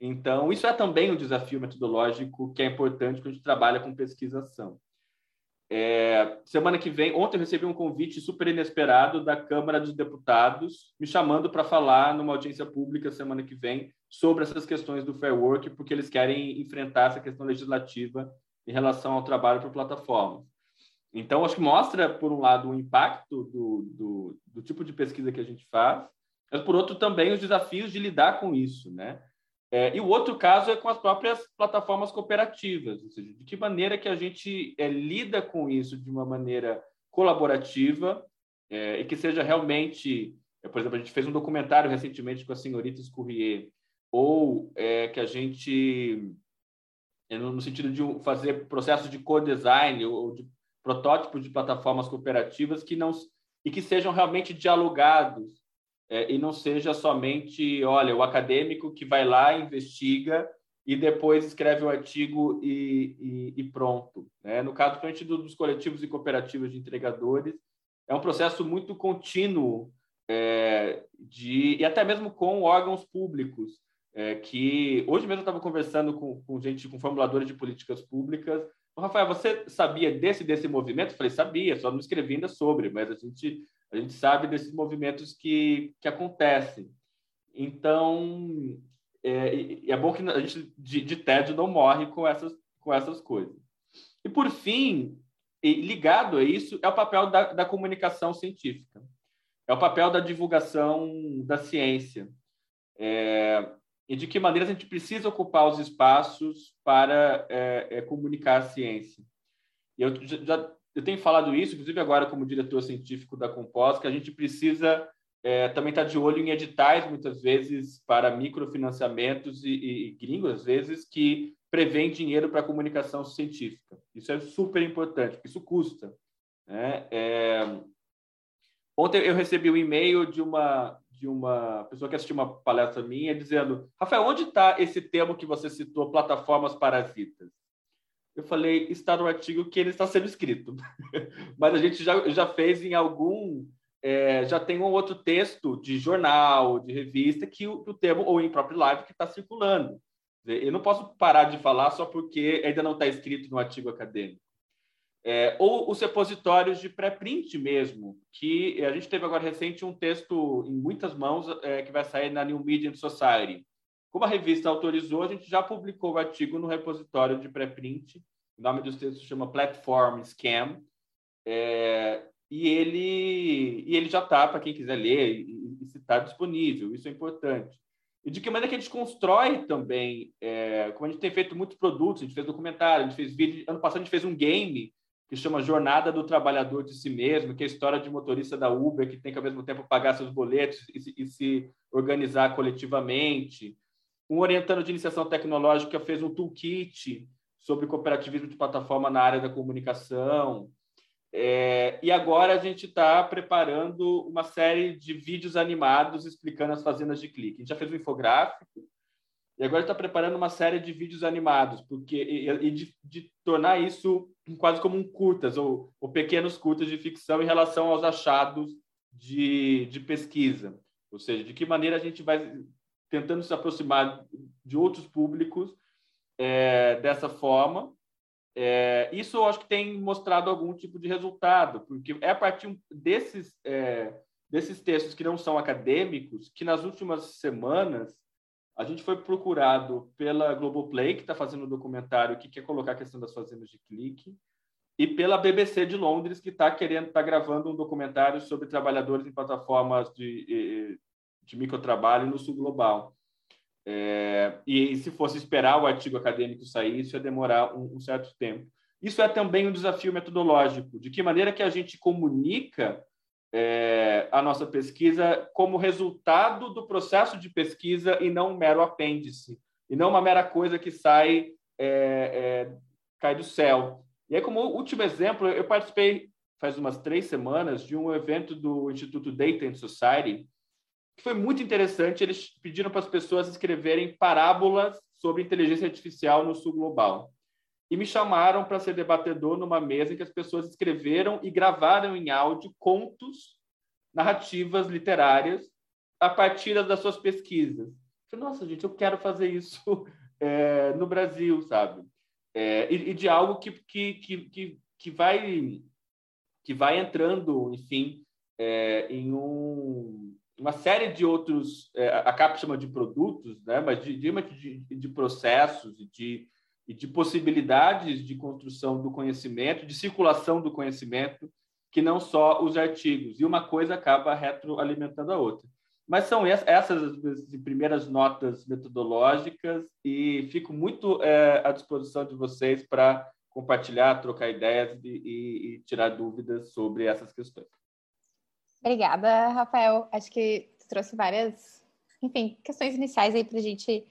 Então, isso é também um desafio metodológico que é importante quando a gente trabalha com pesquisação. É, semana que vem, ontem eu recebi um convite super inesperado da Câmara dos Deputados, me chamando para falar numa audiência pública semana que vem sobre essas questões do fair work, porque eles querem enfrentar essa questão legislativa em relação ao trabalho por plataformas. Então, acho que mostra, por um lado, o impacto do, do, do tipo de pesquisa que a gente faz, mas, por outro, também os desafios de lidar com isso, né? É, e o outro caso é com as próprias plataformas cooperativas, ou seja, de que maneira que a gente é, lida com isso de uma maneira colaborativa é, e que seja realmente, é, por exemplo, a gente fez um documentário recentemente com a senhorita Scurrier, ou é, que a gente, no sentido de fazer processos de co-design ou de protótipos de plataformas cooperativas que não e que sejam realmente dialogados é, e não seja somente, olha, o acadêmico que vai lá, investiga e depois escreve o artigo e, e, e pronto. Né? No caso, principalmente dos coletivos e cooperativas de entregadores, é um processo muito contínuo é, de, e até mesmo com órgãos públicos, é, que hoje mesmo eu estava conversando com, com gente, com formuladores de políticas públicas, Rafael, você sabia desse desse movimento? Eu falei, sabia, só não escrevi ainda sobre, mas a gente a gente sabe desses movimentos que, que acontecem. Então, é, é bom que a gente, de, de tédio, não morre com essas, com essas coisas. E, por fim, ligado a isso, é o papel da, da comunicação científica. É o papel da divulgação da ciência. É, e de que maneira a gente precisa ocupar os espaços para é, é, comunicar a ciência. E eu já eu tenho falado isso, inclusive agora como diretor científico da Compós, que a gente precisa é, também estar tá de olho em editais, muitas vezes, para microfinanciamentos e, e, e gringos, às vezes, que prevêem dinheiro para comunicação científica. Isso é super importante, porque isso custa. Né? É... Ontem eu recebi um e-mail de uma, de uma pessoa que assistiu uma palestra minha dizendo Rafael, onde está esse termo que você citou, plataformas parasitas? eu falei, está no artigo que ele está sendo escrito. Mas a gente já, já fez em algum. É, já tem um outro texto de jornal, de revista, que o, o termo, ou em próprio live, que está circulando. Eu não posso parar de falar só porque ainda não está escrito no artigo acadêmico. É, ou os repositórios de pré-print mesmo, que a gente teve agora recente um texto em muitas mãos é, que vai sair na New Media Society, como a revista autorizou, a gente já publicou o artigo no repositório de pré-print. O nome dos textos chama Platform Scam. É, e, ele, e ele já está, para quem quiser ler, e, e se está disponível. Isso é importante. E de que maneira que a gente constrói também, é, como a gente tem feito muitos produtos, a gente fez documentário, a gente fez vídeo. Ano passado a gente fez um game que chama Jornada do Trabalhador de Si Mesmo, que é a história de motorista da Uber que tem que, ao mesmo tempo, pagar seus boletos e, e se organizar coletivamente. Um orientando de iniciação tecnológica fez um toolkit sobre cooperativismo de plataforma na área da comunicação. É, e agora a gente está preparando uma série de vídeos animados explicando as fazendas de clique. A gente já fez um infográfico e agora está preparando uma série de vídeos animados, porque e, e de, de, tornar isso quase como um curtas ou, ou pequenos curtas de ficção em relação aos achados de, de pesquisa. Ou seja, de que maneira a gente vai tentando se aproximar de outros públicos é, dessa forma. É, isso eu acho que tem mostrado algum tipo de resultado, porque é a partir desses, é, desses textos que não são acadêmicos que nas últimas semanas a gente foi procurado pela Globoplay, que está fazendo um documentário que quer colocar a questão das fazendas de clique, e pela BBC de Londres, que está querendo, está gravando um documentário sobre trabalhadores em plataformas de, de microtrabalho no sul global. É, e se fosse esperar o artigo acadêmico sair, isso ia demorar um, um, certo tempo. Isso é também um desafio metodológico, de que maneira que a gente comunica é, a nossa pesquisa como resultado do processo de pesquisa e não um mero apêndice, e não uma mera coisa que sai, é, é cai do céu. E aí, como último exemplo, eu participei faz umas três semanas de um evento do Instituto Data and Society, que foi muito interessante. Eles pediram para as pessoas escreverem parábolas sobre inteligência artificial no sul global. E me chamaram para ser debatedor numa mesa em que as pessoas escreveram e gravaram em áudio contos, narrativas literárias, a partir das suas pesquisas. Eu falei, nossa, gente, eu quero fazer isso é, no Brasil, sabe? É, e, e, de algo que, que, que, que, vai, que vai entrando, enfim, é, em um, uma série de outros, a CAP chama de produtos, né? mas de, de, de processos e de, e de possibilidades de construção do conhecimento, de circulação do conhecimento, que não só os artigos. E uma coisa acaba retroalimentando a outra. Mas são essas as primeiras notas metodológicas e fico muito é, à disposição de vocês para compartilhar, trocar ideias e, e, e tirar dúvidas sobre essas questões. Obrigada, Rafael. Acho que trouxe várias, enfim, questões iniciais aí para a gente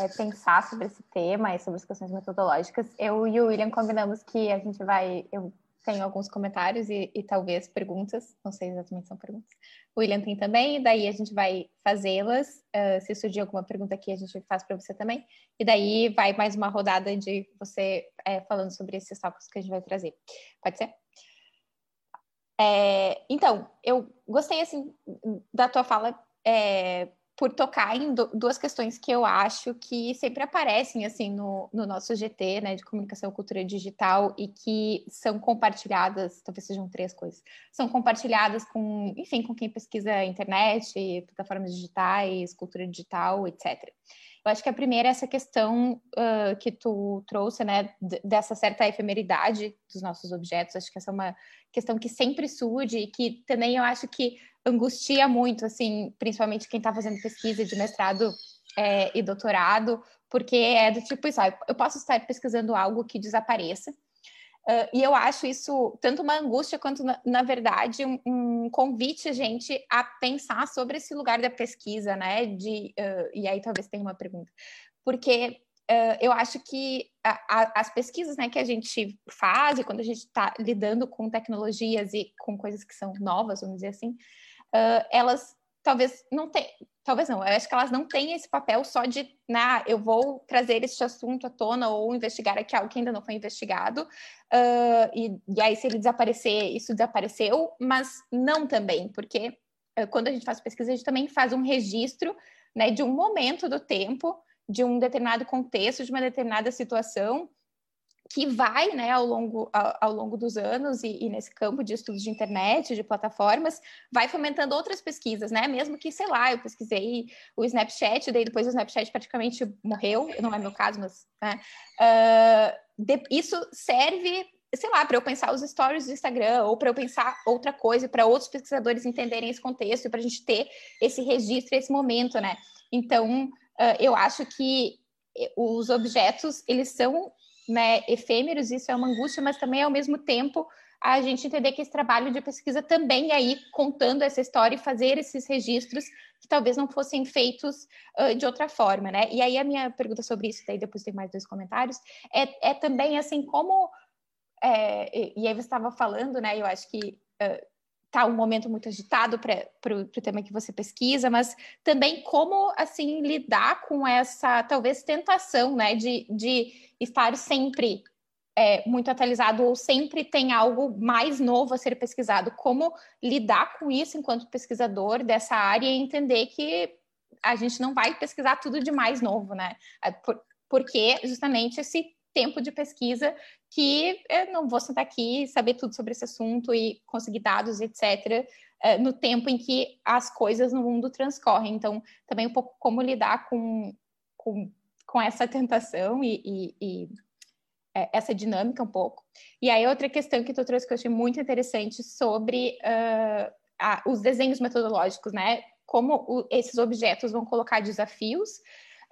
é, pensar sobre esse tema e sobre as questões metodológicas. Eu e o William combinamos que a gente vai. Eu tenho alguns comentários e, e talvez perguntas, não sei exatamente se são perguntas. O William tem também, e daí a gente vai fazê-las. Uh, se surgir alguma pergunta aqui, a gente faz para você também. E daí vai mais uma rodada de você é, falando sobre esses tópicos que a gente vai trazer. Pode ser? É, então, eu gostei assim da tua fala é, por tocar em duas questões que eu acho que sempre aparecem assim no, no nosso GT, né, de comunicação e cultura digital e que são compartilhadas, talvez sejam três coisas, são compartilhadas com, enfim, com quem pesquisa internet, plataformas digitais, cultura digital, etc. Eu acho que a primeira é essa questão uh, que tu trouxe, né, dessa certa efemeridade dos nossos objetos. Acho que essa é uma questão que sempre surge e que também eu acho que angustia muito, assim, principalmente quem está fazendo pesquisa de mestrado é, e doutorado, porque é do tipo isso, eu posso estar pesquisando algo que desapareça, Uh, e eu acho isso tanto uma angústia quanto, na, na verdade, um, um, convite a gente a pensar sobre esse lugar da pesquisa, né? De, uh, e aí talvez tenha uma pergunta. Porque uh, eu acho que a, a, as pesquisas né, que a gente faz, quando a gente está lidando com tecnologias e com coisas que são novas, vamos dizer assim, elas talvez não tem, talvez não, eu acho que elas não têm esse papel só de, né, eu vou trazer este assunto à tona ou investigar aqui algo que ainda não foi investigado, uh, e, e, aí se ele desaparecer, isso desapareceu, mas não também, porque uh, quando a gente faz pesquisa, a gente também faz um registro, né, de um momento do tempo, de um determinado contexto, de uma determinada situação, que vai, né, ao longo, ao, ao longo dos anos e, e, nesse campo de estudos de internet, de plataformas, vai fomentando outras pesquisas, né? Mesmo que, sei lá, eu pesquisei o Snapchat, daí depois o Snapchat praticamente morreu, não é meu caso, mas né? uh, de, isso serve sei lá, para eu pensar os stories do Instagram ou para eu pensar outra coisa, para outros pesquisadores entenderem esse contexto para a gente ter esse registro, esse momento, né? Então, uh, eu acho que eh, os objetos, eles são né, efêmeros, isso é uma angústia, mas também ao mesmo tempo a gente entender que esse trabalho de pesquisa também é aí contando essa história e fazer esses registros que talvez não fossem feitos uh, de outra forma, né? E aí a minha pergunta sobre isso, daí depois tem mais dois comentários, é, é também assim como é, e aí você estava falando, né? Eu acho que uh, tá um momento muito agitado para o tema que você pesquisa, mas também como assim lidar com essa talvez tentação, né, de, de estar sempre é, muito atualizado ou sempre tem algo mais novo a ser pesquisado. Como lidar com isso enquanto pesquisador dessa área e entender que a gente não vai pesquisar tudo de mais novo, né? É, por, porque justamente esse tempo de pesquisa que eu não vou sentar aqui e saber tudo sobre esse assunto e conseguir dados, etc., é, no tempo em que as coisas no mundo transcorrem. Então, também um pouco como lidar com, com, com essa tentação e, e, e é, essa dinâmica um pouco. E aí, outra questão que tu trouxe que eu achei muito interessante sobre uh, a, os desenhos metodológicos, né? Como o, esses objetos vão colocar desafios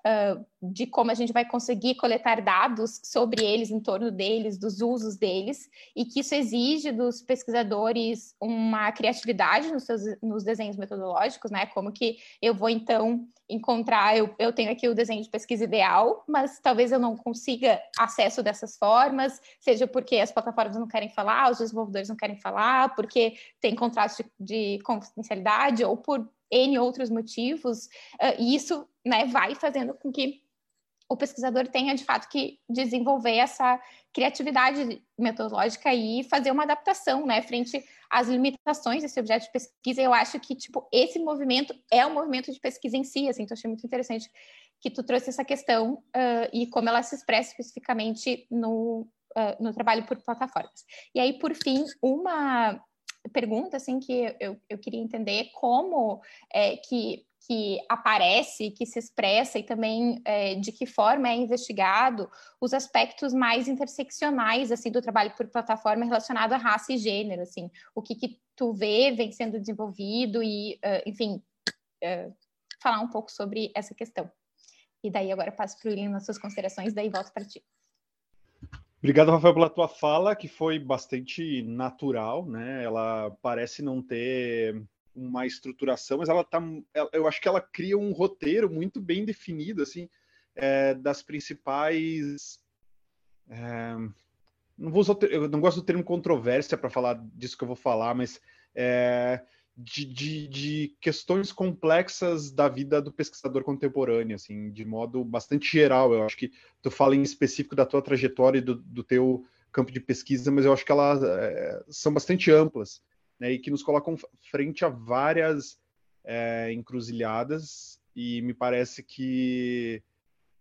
uh, de como a gente vai conseguir coletar dados sobre eles, em torno deles, dos usos deles, e que isso exige dos pesquisadores uma criatividade nos, seus, nos desenhos metodológicos, né? Como que eu vou, então, encontrar, eu, eu tenho aqui o desenho de pesquisa ideal, mas talvez eu não consiga acesso dessas formas, seja porque as plataformas não querem falar, os desenvolvedores não querem falar, porque tem contrato de, de confidencialidade, ou por N outros motivos, uh, e isso né, vai fazendo com que o pesquisador tenha de fato que desenvolver essa criatividade metodológica e fazer uma adaptação, né, frente às limitações desse objeto de pesquisa. Eu acho que tipo esse movimento é um movimento de pesquisa em si, assim. Então achei muito interessante que tu trouxe essa questão uh, e como ela se expressa especificamente no uh, no trabalho por plataformas. E aí, por fim, uma pergunta assim que eu, eu queria entender como é, que que aparece, que se expressa e também é, de que forma é investigado os aspectos mais interseccionais assim do trabalho por plataforma relacionado a raça e gênero, assim, o que, que tu vê vem sendo desenvolvido e, uh, enfim, uh, falar um pouco sobre essa questão. E daí agora passo para o William nas suas considerações, daí volto para ti. Obrigado, Rafael, pela tua fala, que foi bastante natural, né? Ela parece não ter uma estruturação, mas ela tá, eu acho que ela cria um roteiro muito bem definido, assim, é, das principais. É, não vou usar, eu não gosto do termo controvérsia para falar disso que eu vou falar, mas é, de, de, de, questões complexas da vida do pesquisador contemporâneo, assim, de modo bastante geral. Eu acho que tu fala em específico da tua trajetória e do, do teu campo de pesquisa, mas eu acho que elas é, são bastante amplas, né, e que nos colocam frente a várias é, encruzilhadas, e me parece que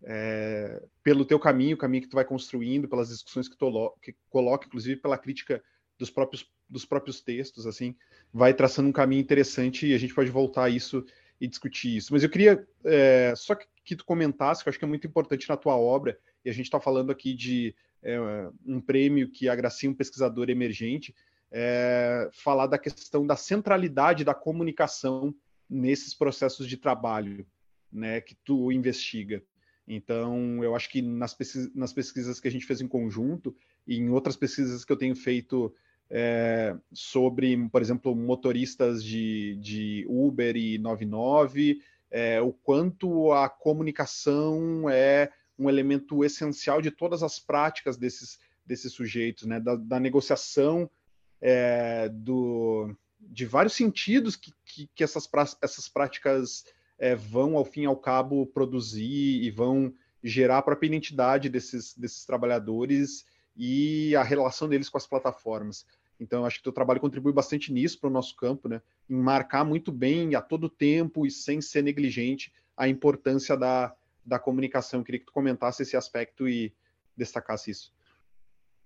é, pelo teu caminho, o caminho que tu vai construindo, pelas discussões que tu que coloca, inclusive pela crítica dos próprios, dos próprios textos, assim, vai traçando um caminho interessante e a gente pode voltar a isso e discutir isso. Mas eu queria é, só que, que, tu comentasse, que eu acho que é muito importante na tua obra, e a gente está falando aqui de é, um prêmio que agracia um pesquisador emergente, é, falar da questão da centralidade da comunicação nesses processos de trabalho né, que tu investiga. Então, eu acho que nas, pesquisas, nas pesquisas que a gente fez em conjunto e em outras pesquisas que eu tenho feito é, sobre, por exemplo, motoristas de, de Uber e 99, é, o quanto a comunicação é um elemento essencial de todas as práticas desses, desses sujeitos, né? da, da negociação é, do, de vários sentidos que, que, que essas, essas práticas é, vão, ao fim e ao cabo, produzir e vão gerar a própria identidade desses, desses trabalhadores e a relação deles com as plataformas. Então, acho que o teu trabalho contribui bastante nisso para o nosso campo, né? Em marcar muito bem, a todo tempo e sem ser negligente, a importância da, da comunicação. Eu queria que tu comentasse esse aspecto e destacasse isso.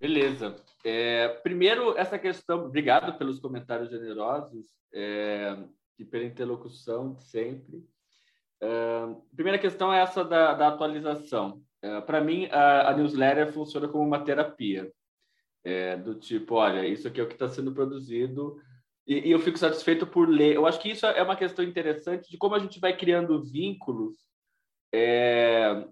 Beleza. É, primeiro, essa questão, obrigado pelos comentários generosos é, e pela interlocução de sempre. É, primeira questão é essa da, da atualização. É, para mim, a, a newsletter funciona como uma terapia é, do tipo, olha, isso aqui é o que está sendo produzido e, e, eu fico satisfeito por ler. Eu acho que isso é uma questão interessante de como a gente vai criando vínculos é,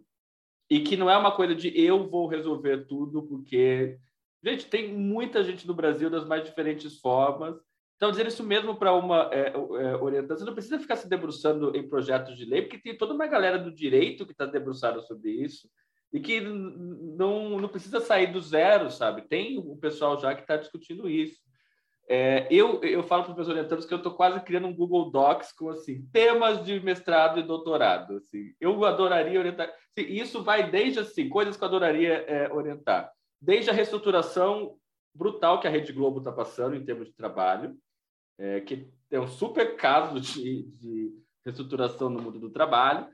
e que não é uma coisa de eu vou resolver tudo, porque, gente, tem muita gente no Brasil das mais diferentes formas. Então, dizer isso mesmo para uma é, é, orientação, você não precisa ficar se debruçando em projetos de lei, porque tem toda uma galera do direito que está debruçada sobre isso e que não, não precisa sair do zero, sabe? Tem o pessoal já que está discutindo isso. É, eu, eu falo para os meus orientandos que eu estou quase criando um Google Docs com assim temas de mestrado e doutorado. Assim. Eu adoraria orientar. Assim, isso vai desde assim coisas que eu adoraria é, orientar. desde a reestruturação brutal que a Rede Globo está passando em termos de trabalho, é, que é um super caso de, de reestruturação no mundo do trabalho,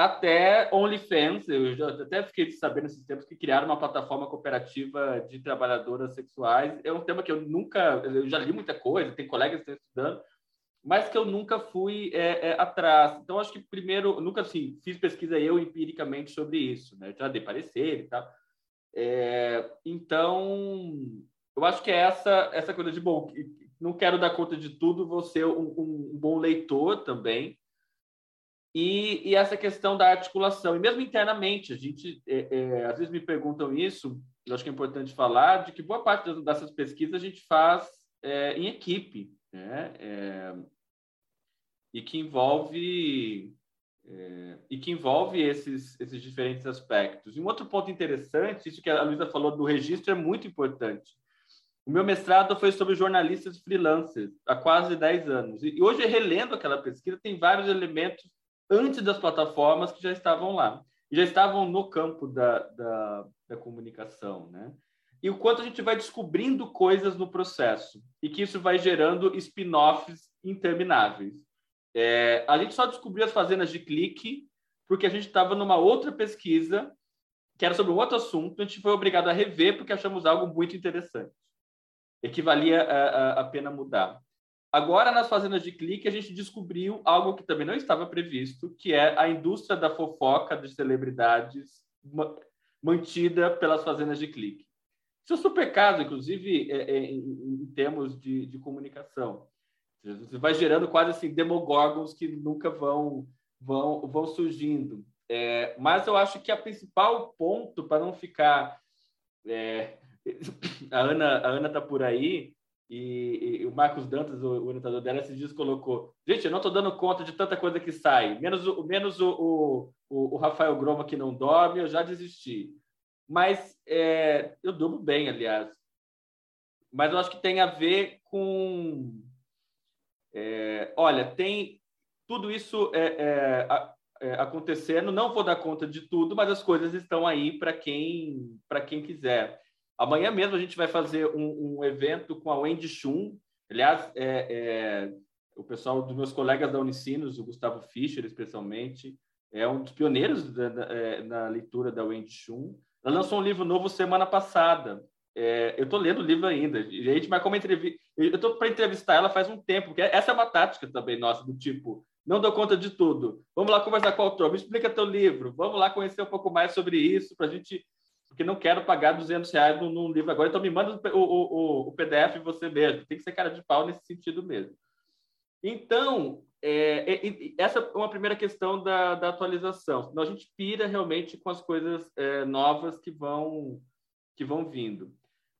até OnlyFans. Eu até fiquei sabendo nesses tempos que criaram uma plataforma cooperativa de trabalhadoras sexuais. É um tema que eu nunca, eu já li muita coisa, tem colegas que estão estudando, mas que eu nunca fui é, é, atrás. Então, acho que primeiro, nunca assim, fiz pesquisa eu empiricamente sobre isso, né? Já dei parecer e tal. É, então, eu acho que é essa, essa coisa de, bom, não quero dar conta de tudo, vou ser um, um bom leitor também. E, e, essa questão da articulação, e mesmo internamente, a gente, é, é, às vezes me perguntam isso, eu acho que é importante falar, de que boa parte dessas pesquisas a gente faz é, em equipe, né? É, e que envolve é, e que envolve esses, esses diferentes aspectos. E um outro ponto interessante, isso que a Luísa falou do registro é muito importante. O meu mestrado foi sobre jornalistas freelancers, há quase 10 anos. E hoje, relendo aquela pesquisa, tem vários elementos antes das plataformas que já estavam lá. Já estavam no campo da, da, da comunicação, né? E o quanto a gente vai descobrindo coisas no processo. E que isso vai gerando spin-offs intermináveis. É, a gente só descobriu as fazendas de clique porque a gente estava numa outra pesquisa que era sobre um outro assunto, a gente foi obrigado a rever porque achamos algo muito interessante e que valia a, a, a pena mudar. Agora, nas fazendas de clique, a gente descobriu algo que também não estava previsto, que é a indústria da fofoca de celebridades mantida pelas fazendas de clique. Isso é super caso, inclusive, é, é, em, termos de, de comunicação. Você vai gerando quase assim demogorgons que nunca vão vão vão surgindo. É, mas eu acho que a principal ponto para não ficar é, a Ana a Ana tá por aí e, e, o Marcos Dantas, o, o orientador dela, esses dias colocou: gente, eu não estou dando conta de tanta coisa que sai, menos o menos o, o, o Rafael Groma que não dorme, eu já desisti. Mas é, eu durmo bem, aliás. Mas eu acho que tem a ver com é, olha, tem tudo isso é, é, é, acontecendo. Não vou dar conta de tudo, mas as coisas estão aí para quem quem quiser. Amanhã mesmo a gente vai fazer um, um evento com a Wendy Chun. Aliás, é, é, o pessoal dos meus colegas da Unicinos, o Gustavo Fischer, especialmente, é um dos pioneiros da, da, na leitura da Wendy Chun. Ela lançou um livro novo semana passada, é, eu estou lendo o livro ainda. Gente, mas como entrevista. Eu estou para entrevistar ela faz um tempo, porque essa é uma tática também nossa, do tipo, não dou conta de tudo. Vamos lá conversar com o autor, me explica teu livro, vamos lá conhecer um pouco mais sobre isso, para a gente. Porque não quero pagar 200 reais num, num livro agora, então me manda o, o, o, PDF você mesmo. Tem que ser cara de pau nesse sentido mesmo. Então, é, é, essa é uma primeira questão da, da atualização. Senão a gente pira realmente com as coisas é, novas que vão, que vão vindo.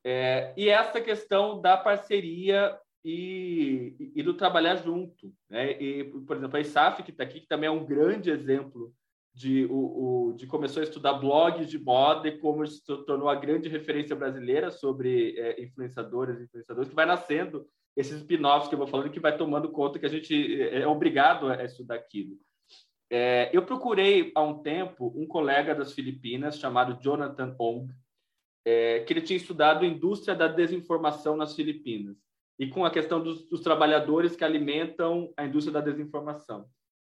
É, e essa questão da parceria e, e do trabalhar junto. Né? E, por exemplo, a ISAF, que está aqui, que também é um grande exemplo de, o, o, de começou a estudar blogs de moda e como se tornou a grande referência brasileira sobre é, influenciadores e influenciadores, que vai nascendo esses spin-offs que eu vou falando, que vai tomando conta que a gente é, é obrigado a estudar aquilo. É, eu procurei há um tempo um colega das Filipinas chamado Jonathan Ong, é, que ele tinha estudado indústria da desinformação nas Filipinas e com a questão dos, dos, trabalhadores que alimentam a indústria da desinformação.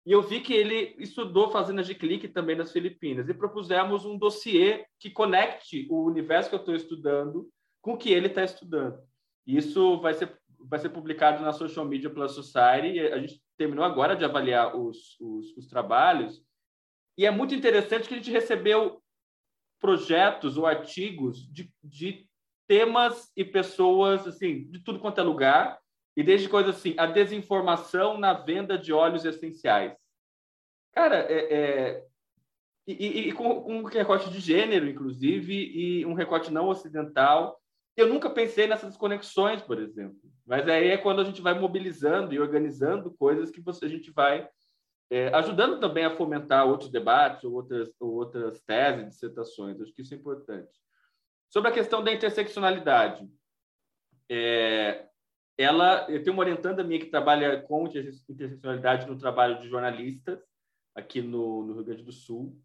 E eu vi que ele estudou fazendas de clique também nas Filipinas e propusemos um dossiê que conecte o universo que eu estou estudando com o que ele está estudando. Isso vai ser vai ser publicado na Social Media Plus Society. A gente terminou agora de avaliar os, os, os trabalhos e é muito interessante que a gente recebeu projetos ou artigos de, de temas e pessoas assim de tudo quanto é lugar e desde coisas assim a desinformação na venda de óleos essenciais cara é, é e, e, e, com um recorte de gênero inclusive e um recorte não ocidental eu nunca pensei nessas conexões por exemplo mas aí é quando a gente vai mobilizando e organizando coisas que você, a gente vai é, ajudando também a fomentar outros debates ou outras, ou outras teses, dissertações. Acho que isso é importante. Sobre a questão da interseccionalidade, é, ela, eu tenho uma orientanda minha que trabalha com interseccionalidade no trabalho de jornalistas aqui no, no Rio Grande do Sul.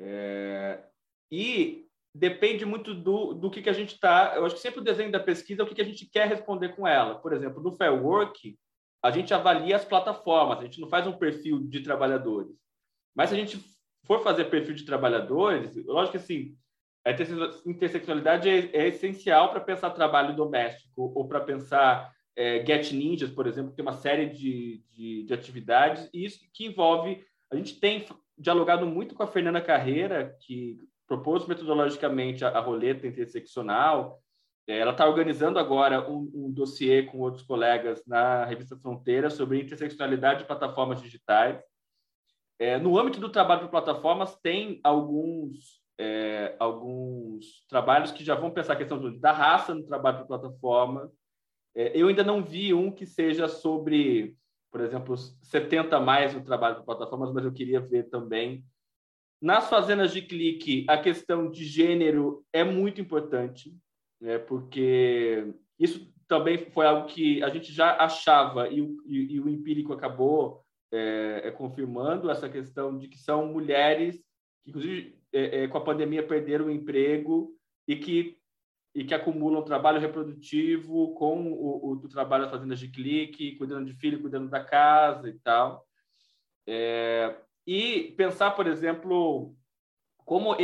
É, e depende muito do, do que, que a gente está. Eu acho que sempre o desenho da pesquisa é o que, que a gente quer responder com ela. Por exemplo, no Fair Work, a gente avalia as plataformas, a gente não faz um perfil de trabalhadores. Mas se a gente for fazer perfil de trabalhadores, lógico que assim, a interseccionalidade é, é essencial para pensar trabalho doméstico ou para pensar é, Get Ninjas, por exemplo, que tem uma série de, de, de, atividades, e isso que envolve. A gente tem dialogado muito com a Fernanda Carreira, que propôs metodologicamente a, a roleta interseccional. É, ela está organizando agora um, um dossiê com outros colegas na revista Fronteira sobre interseccionalidade de plataformas digitais. É, no âmbito do trabalho de plataformas, tem alguns, é, alguns trabalhos que já vão pensar a questão da raça no trabalho de plataforma. É, eu ainda não vi um que seja sobre, por exemplo, 70 mais no trabalho de plataformas, mas eu queria ver também. Nas fazendas de clique, a questão de gênero é muito importante, né, porque isso também foi algo que a gente já achava e o, e, e o empírico acabou é, é, confirmando essa questão de que são mulheres que, inclusive, é, é, com a pandemia perderam o emprego e que e que acumulam trabalho reprodutivo com o, o, o trabalho das fazendas de clique, cuidando de filho, cuidando da casa e tal. É, e pensar, por exemplo, como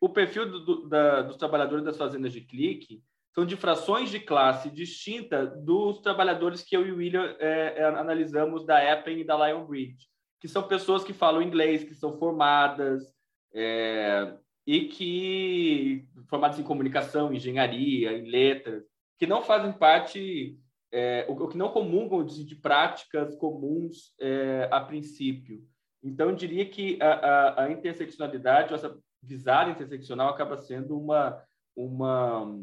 o perfil do, do, da, dos trabalhadores das fazendas de clique são de frações de classe distinta dos trabalhadores que eu e o William é, é, analisamos da Apple e da Lionbridge, que são pessoas que falam inglês, que são formadas é, e que formadas em comunicação, engenharia, em letras, que não fazem parte, é, o, que não comungam de, de práticas comuns é, a princípio. Então, eu diria que a, a, a interseccionalidade, essa visada interseccional acaba sendo uma, uma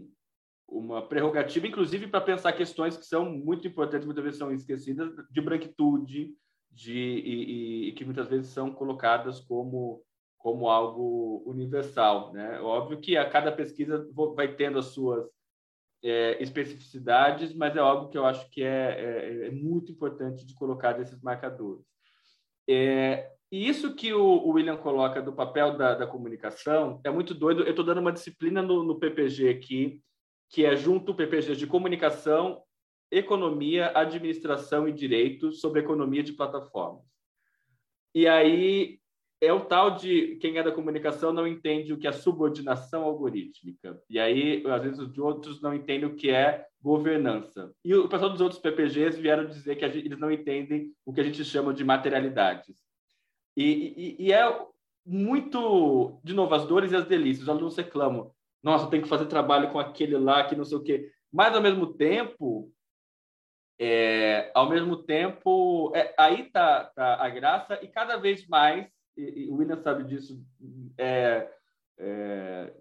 uma prerrogativa, inclusive para pensar questões que são muito importantes, muitas vezes são esquecidas, de branquitude, de, e, e, que muitas vezes são colocadas como, como algo universal. Né? Óbvio que a cada pesquisa vai tendo as suas é, especificidades, mas é algo que eu acho que é, é, é muito importante de colocar desses marcadores. É, e isso que o, o, William coloca do papel da, da comunicação é muito doido. Eu estou dando uma disciplina no, no PPG aqui, que é junto PPG de comunicação, economia, administração e direito sobre economia de plataformas. E aí é o tal de quem é da comunicação não entende o que é subordinação algorítmica. E aí, às vezes, os outros não entendem o que é governança. E o pessoal dos outros PPGs vieram dizer que gente, eles não entendem o que a gente chama de materialidades. E, e, e é muito de inovadores e as delícias. Os alunos reclamam nossa, tem que fazer trabalho com aquele lá, que não sei o quê. Mas, ao mesmo tempo, é, ao mesmo tempo, é, aí tá, tá, a graça, e cada vez mais, e, e o William sabe disso, é, é,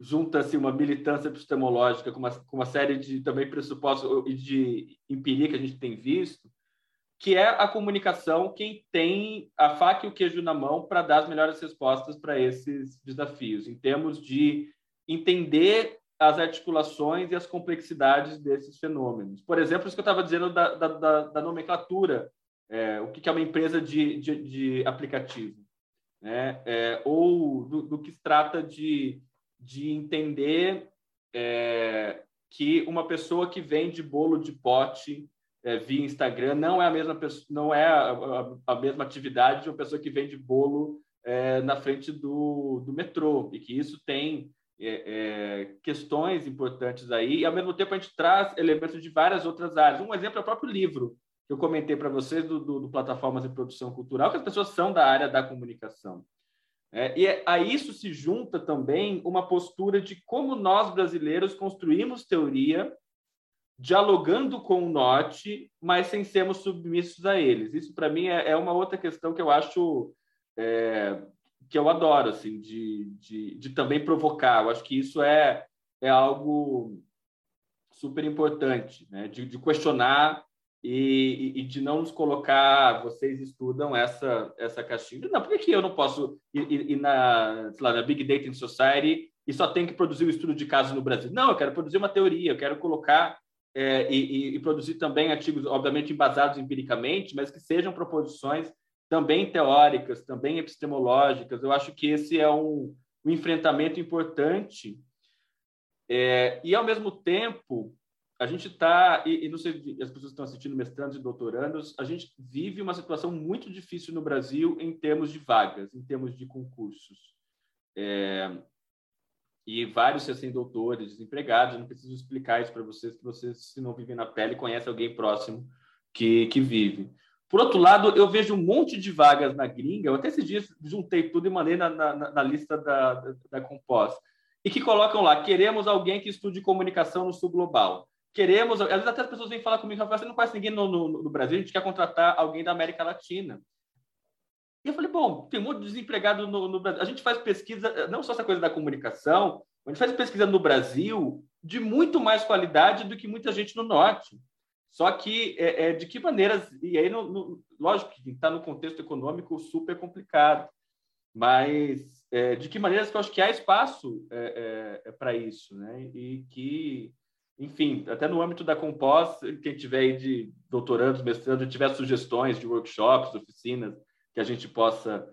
junta-se uma militância epistemológica com uma, com uma série de também pressupostos e de empiria que a gente tem visto, que é a comunicação quem tem a faca e o queijo na mão para dar as melhores respostas para esses desafios, em termos de entender as articulações e as complexidades desses fenômenos. Por exemplo, isso que eu estava dizendo da, da, da nomenclatura, é, o que é uma empresa de, de, de aplicativo, né? É, ou do, do, que se trata de, de entender é, que uma pessoa que vende bolo de pote é, via Instagram não é a mesma pessoa, não é a, a, a mesma atividade de uma pessoa que vende bolo é, na frente do, do metrô e que isso tem é, é, questões importantes aí, e ao mesmo tempo a gente traz elementos de várias outras áreas. Um exemplo é o próprio livro que eu comentei para vocês do, do, do, Plataformas de Produção Cultural, que as pessoas são da área da comunicação. É, e a isso se junta também uma postura de como nós brasileiros construímos teoria dialogando com o norte, mas sem sermos submissos a eles. Isso, para mim, é, é, uma outra questão que eu acho é, que eu adoro, assim, de, de, de também provocar. Eu acho que isso é, é algo super importante, né? de, de questionar e, e, de não nos colocar, vocês estudam essa, essa caixinha. Não, por que, eu não posso ir, ir, na, lá, na Big Data in Society e só tem que produzir o estudo de caso no Brasil? Não, eu quero produzir uma teoria, eu quero colocar é, e, e, produzir também artigos, obviamente, embasados empiricamente, mas que sejam proposições também teóricas, também epistemológicas. Eu acho que esse é um, um enfrentamento importante. É, e, ao mesmo tempo, a gente está, e, e, não sei, as pessoas estão assistindo, mestrandos e doutorandos, a gente vive uma situação muito difícil no Brasil em termos de vagas, em termos de concursos. É, e vários recém-doutores, desempregados, não preciso explicar isso para vocês, que vocês, se não vivem na pele, conhecem alguém próximo que, que vive. Por outro lado, eu vejo um monte de vagas na gringa, eu até esses dias juntei tudo e mandei na, na, na lista da, da, da e que colocam lá, queremos alguém que estude comunicação no sul global. Queremos, às vezes até as pessoas vêm falar comigo, Rafael, você não conhece ninguém no, no, no Brasil, a gente quer contratar alguém da América Latina. E eu falei, bom, tem muito desempregado no, no, Brasil. A gente faz pesquisa, não só essa coisa da comunicação, a gente faz pesquisa no Brasil de muito mais qualidade do que muita gente no Norte. Só que é, é, de que maneiras, e aí, no, no, lógico que está no contexto econômico super complicado, mas é, de que maneiras que eu acho que há espaço para isso, né? E que, enfim, até no âmbito da Compós, quem tiver aí de doutorandos, mestrandos, tiver sugestões de workshops, oficinas, que a gente possa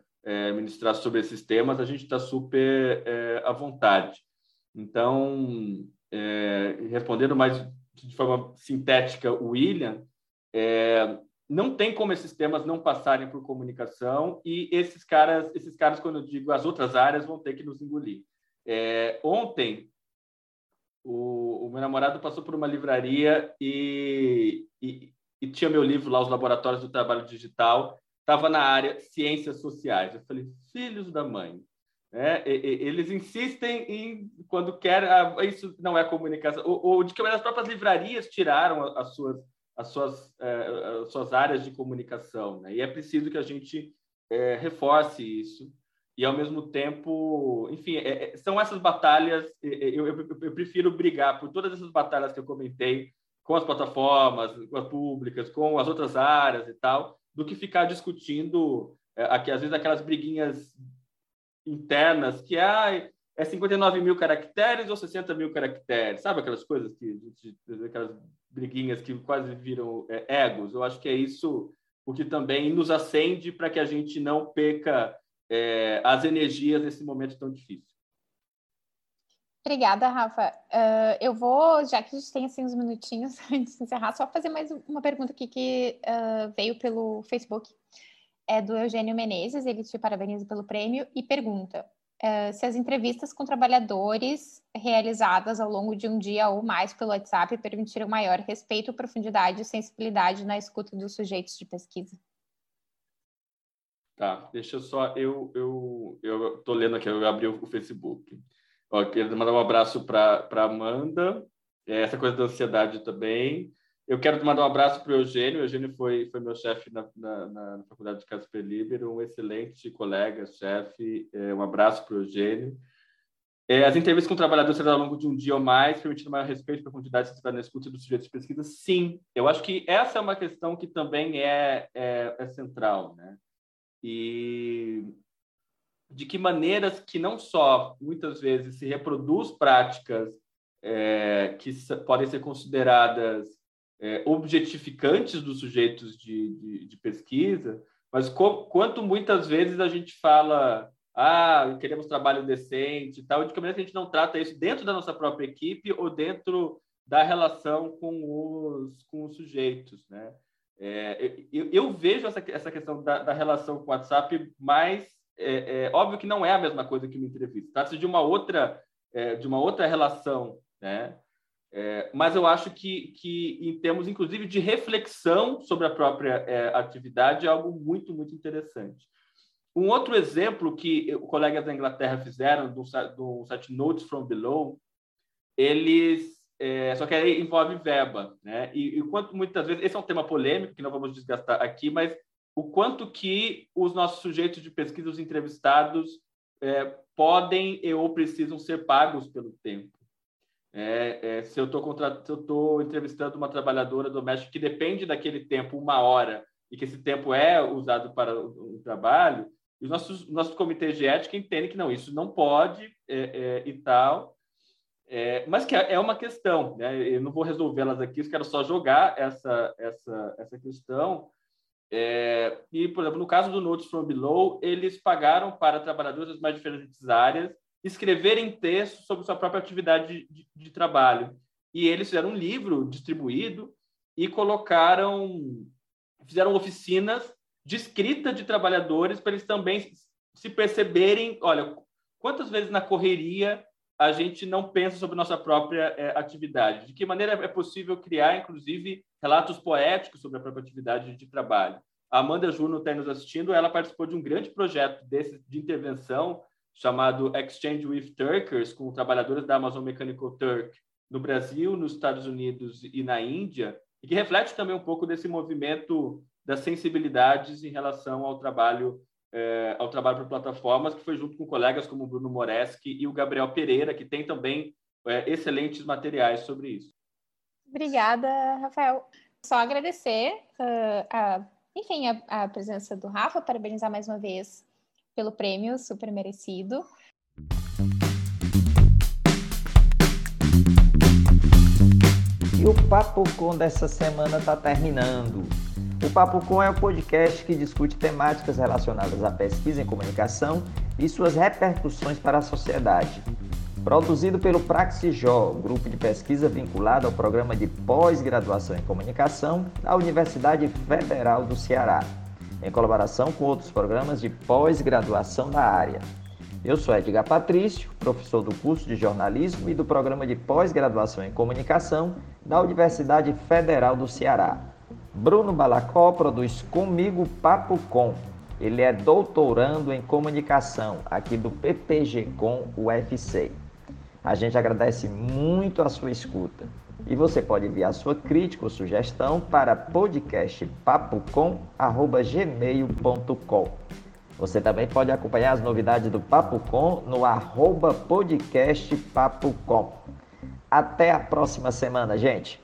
ministrar sobre esses temas, a gente está super à vontade. Então, respondendo mais de forma sintética o William, é, não tem como esses temas não passarem por comunicação e esses caras, esses caras, quando eu digo as outras áreas, vão ter que nos engolir. É, ontem, o, o, meu namorado passou por uma livraria e, e, e, tinha meu livro lá, Os Laboratórios do Trabalho Digital, estava na área Ciências Sociais. Eu falei, filhos da mãe, é, eles insistem em, quando quer, ah, isso não é comunicação, ou, ou de que as próprias livrarias tiraram as suas, as suas, é, as suas áreas de comunicação. Né? E é preciso que a gente é, reforce isso. E, ao mesmo tempo, enfim, é, é são essas batalhas. Eu, eu, eu, prefiro brigar por todas essas batalhas que eu comentei com as plataformas, com as públicas, com as outras áreas e tal, do que ficar discutindo, é, aqui, às vezes, aquelas briguinhas internas, que ah, é 59 mil caracteres ou 60 mil caracteres, sabe aquelas coisas que, aquelas briguinhas que quase viram é, egos. Eu acho que é isso o que também nos acende para que a gente não perca é, as energias nesse momento tão difícil. Obrigada, Rafa. Uh, eu vou, já que a gente tem assim, uns minutinhos antes de encerrar, só fazer mais uma pergunta aqui que uh, veio pelo Facebook é do Eugênio Menezes, ele te parabeniza pelo prêmio e pergunta uh, se as entrevistas com trabalhadores realizadas ao longo de um dia ou mais pelo WhatsApp permitiram maior respeito, profundidade e sensibilidade na escuta dos sujeitos de pesquisa. Tá, deixa eu só, eu eu eu tô lendo aqui, eu abri o Facebook. Ó, quero mandar um abraço para Amanda, é, essa coisa da ansiedade também. Eu quero mandar um abraço para o Eugênio. O Eugênio foi, foi meu chefe na, na, na, Faculdade de Casper Libero, um excelente colega, chefe. É, um abraço para o Eugênio. É, as entrevistas com trabalhadores ao longo de um dia ou mais, permitindo maior respeito, profundidade e na escuta dos sujeitos de pesquisa? Sim. Eu acho que essa é uma questão que também é, é, é central. Né? E de que maneiras que não só, muitas vezes, se reproduz práticas é, que podem ser consideradas é, objetificantes dos sujeitos de, de, de pesquisa, mas co quanto muitas vezes a gente fala, ah, queremos trabalho decente e tal, de que maneira a gente não trata isso dentro da nossa própria equipe ou dentro da relação com os, com os sujeitos, né? É, eu, eu, vejo essa, essa questão da, da relação com o WhatsApp mais é, é, óbvio que não é a mesma coisa que uma entrevista. Trata-se de uma outra é, de uma outra relação, né? É, mas eu acho que, que, em termos, inclusive, de reflexão sobre a própria é, atividade, é algo muito, muito interessante. Um outro exemplo que colegas da Inglaterra fizeram do, do site Notes from Below, eles é, só que aí envolve verba, né? E, e quanto muitas vezes esse é um tema polêmico que não vamos desgastar aqui, mas o quanto que os nossos sujeitos de pesquisa, os entrevistados, é, podem e ou precisam ser pagos pelo tempo. É, é, se eu estou entrevistando uma trabalhadora doméstica que depende daquele tempo, uma hora, e que esse tempo é usado para o, o trabalho, os nossos, nossos comitês de ética entendem que não, isso não pode é, é e tal, é, mas que é, é uma questão, né? eu não vou resolvê-las aqui, eu quero só jogar essa, essa, essa questão. É, e, por exemplo, no caso do Notes from Below, eles pagaram para trabalhadores das mais diferentes áreas escreverem textos sobre sua própria atividade de, de trabalho. E eles fizeram um livro distribuído e colocaram, fizeram oficinas de escrita de trabalhadores para eles também se perceberem, olha, quantas vezes na correria a gente não pensa sobre nossa própria é, atividade? De que maneira é possível criar, inclusive, relatos poéticos sobre a própria atividade de trabalho? A Amanda Juno está nos assistindo, ela participou de um grande projeto desse, de intervenção chamado Exchange with Turkers, com trabalhadores da Amazon Mechanical Turk no Brasil, nos Estados Unidos e na Índia, e que reflete também um pouco desse movimento das sensibilidades em relação ao trabalho é, ao trabalho por plataformas, que foi junto com colegas como o Bruno Moreski e o Gabriel Pereira, que tem também é, excelentes materiais sobre isso. Obrigada, Rafael. Só agradecer, uh, a, enfim, a, a presença do Rafa, parabenizar mais uma vez pelo prêmio super merecido. E o Papo Com dessa semana está terminando. O Papo Com é o um podcast que discute temáticas relacionadas à pesquisa em comunicação e suas repercussões para a sociedade. Produzido pelo Praxijó, grupo de pesquisa vinculado ao programa de pós-graduação em comunicação da Universidade Federal do Ceará, em colaboração com outros programas de pós-graduação da área. Eu sou Edgar Patrício, professor do curso de jornalismo e do programa de pós-graduação em comunicação da Universidade Federal do Ceará. Bruno Balacó produz comigo Papo Com. Ele é doutorando em comunicação aqui do PPG Com UFC. A gente agradece muito a sua escuta. E você pode enviar sua crítica ou sugestão para podcastpapocom.gmail.com. Você também pode acompanhar as novidades do Papo Com no arroba podcastpapocom. Até a próxima semana, gente!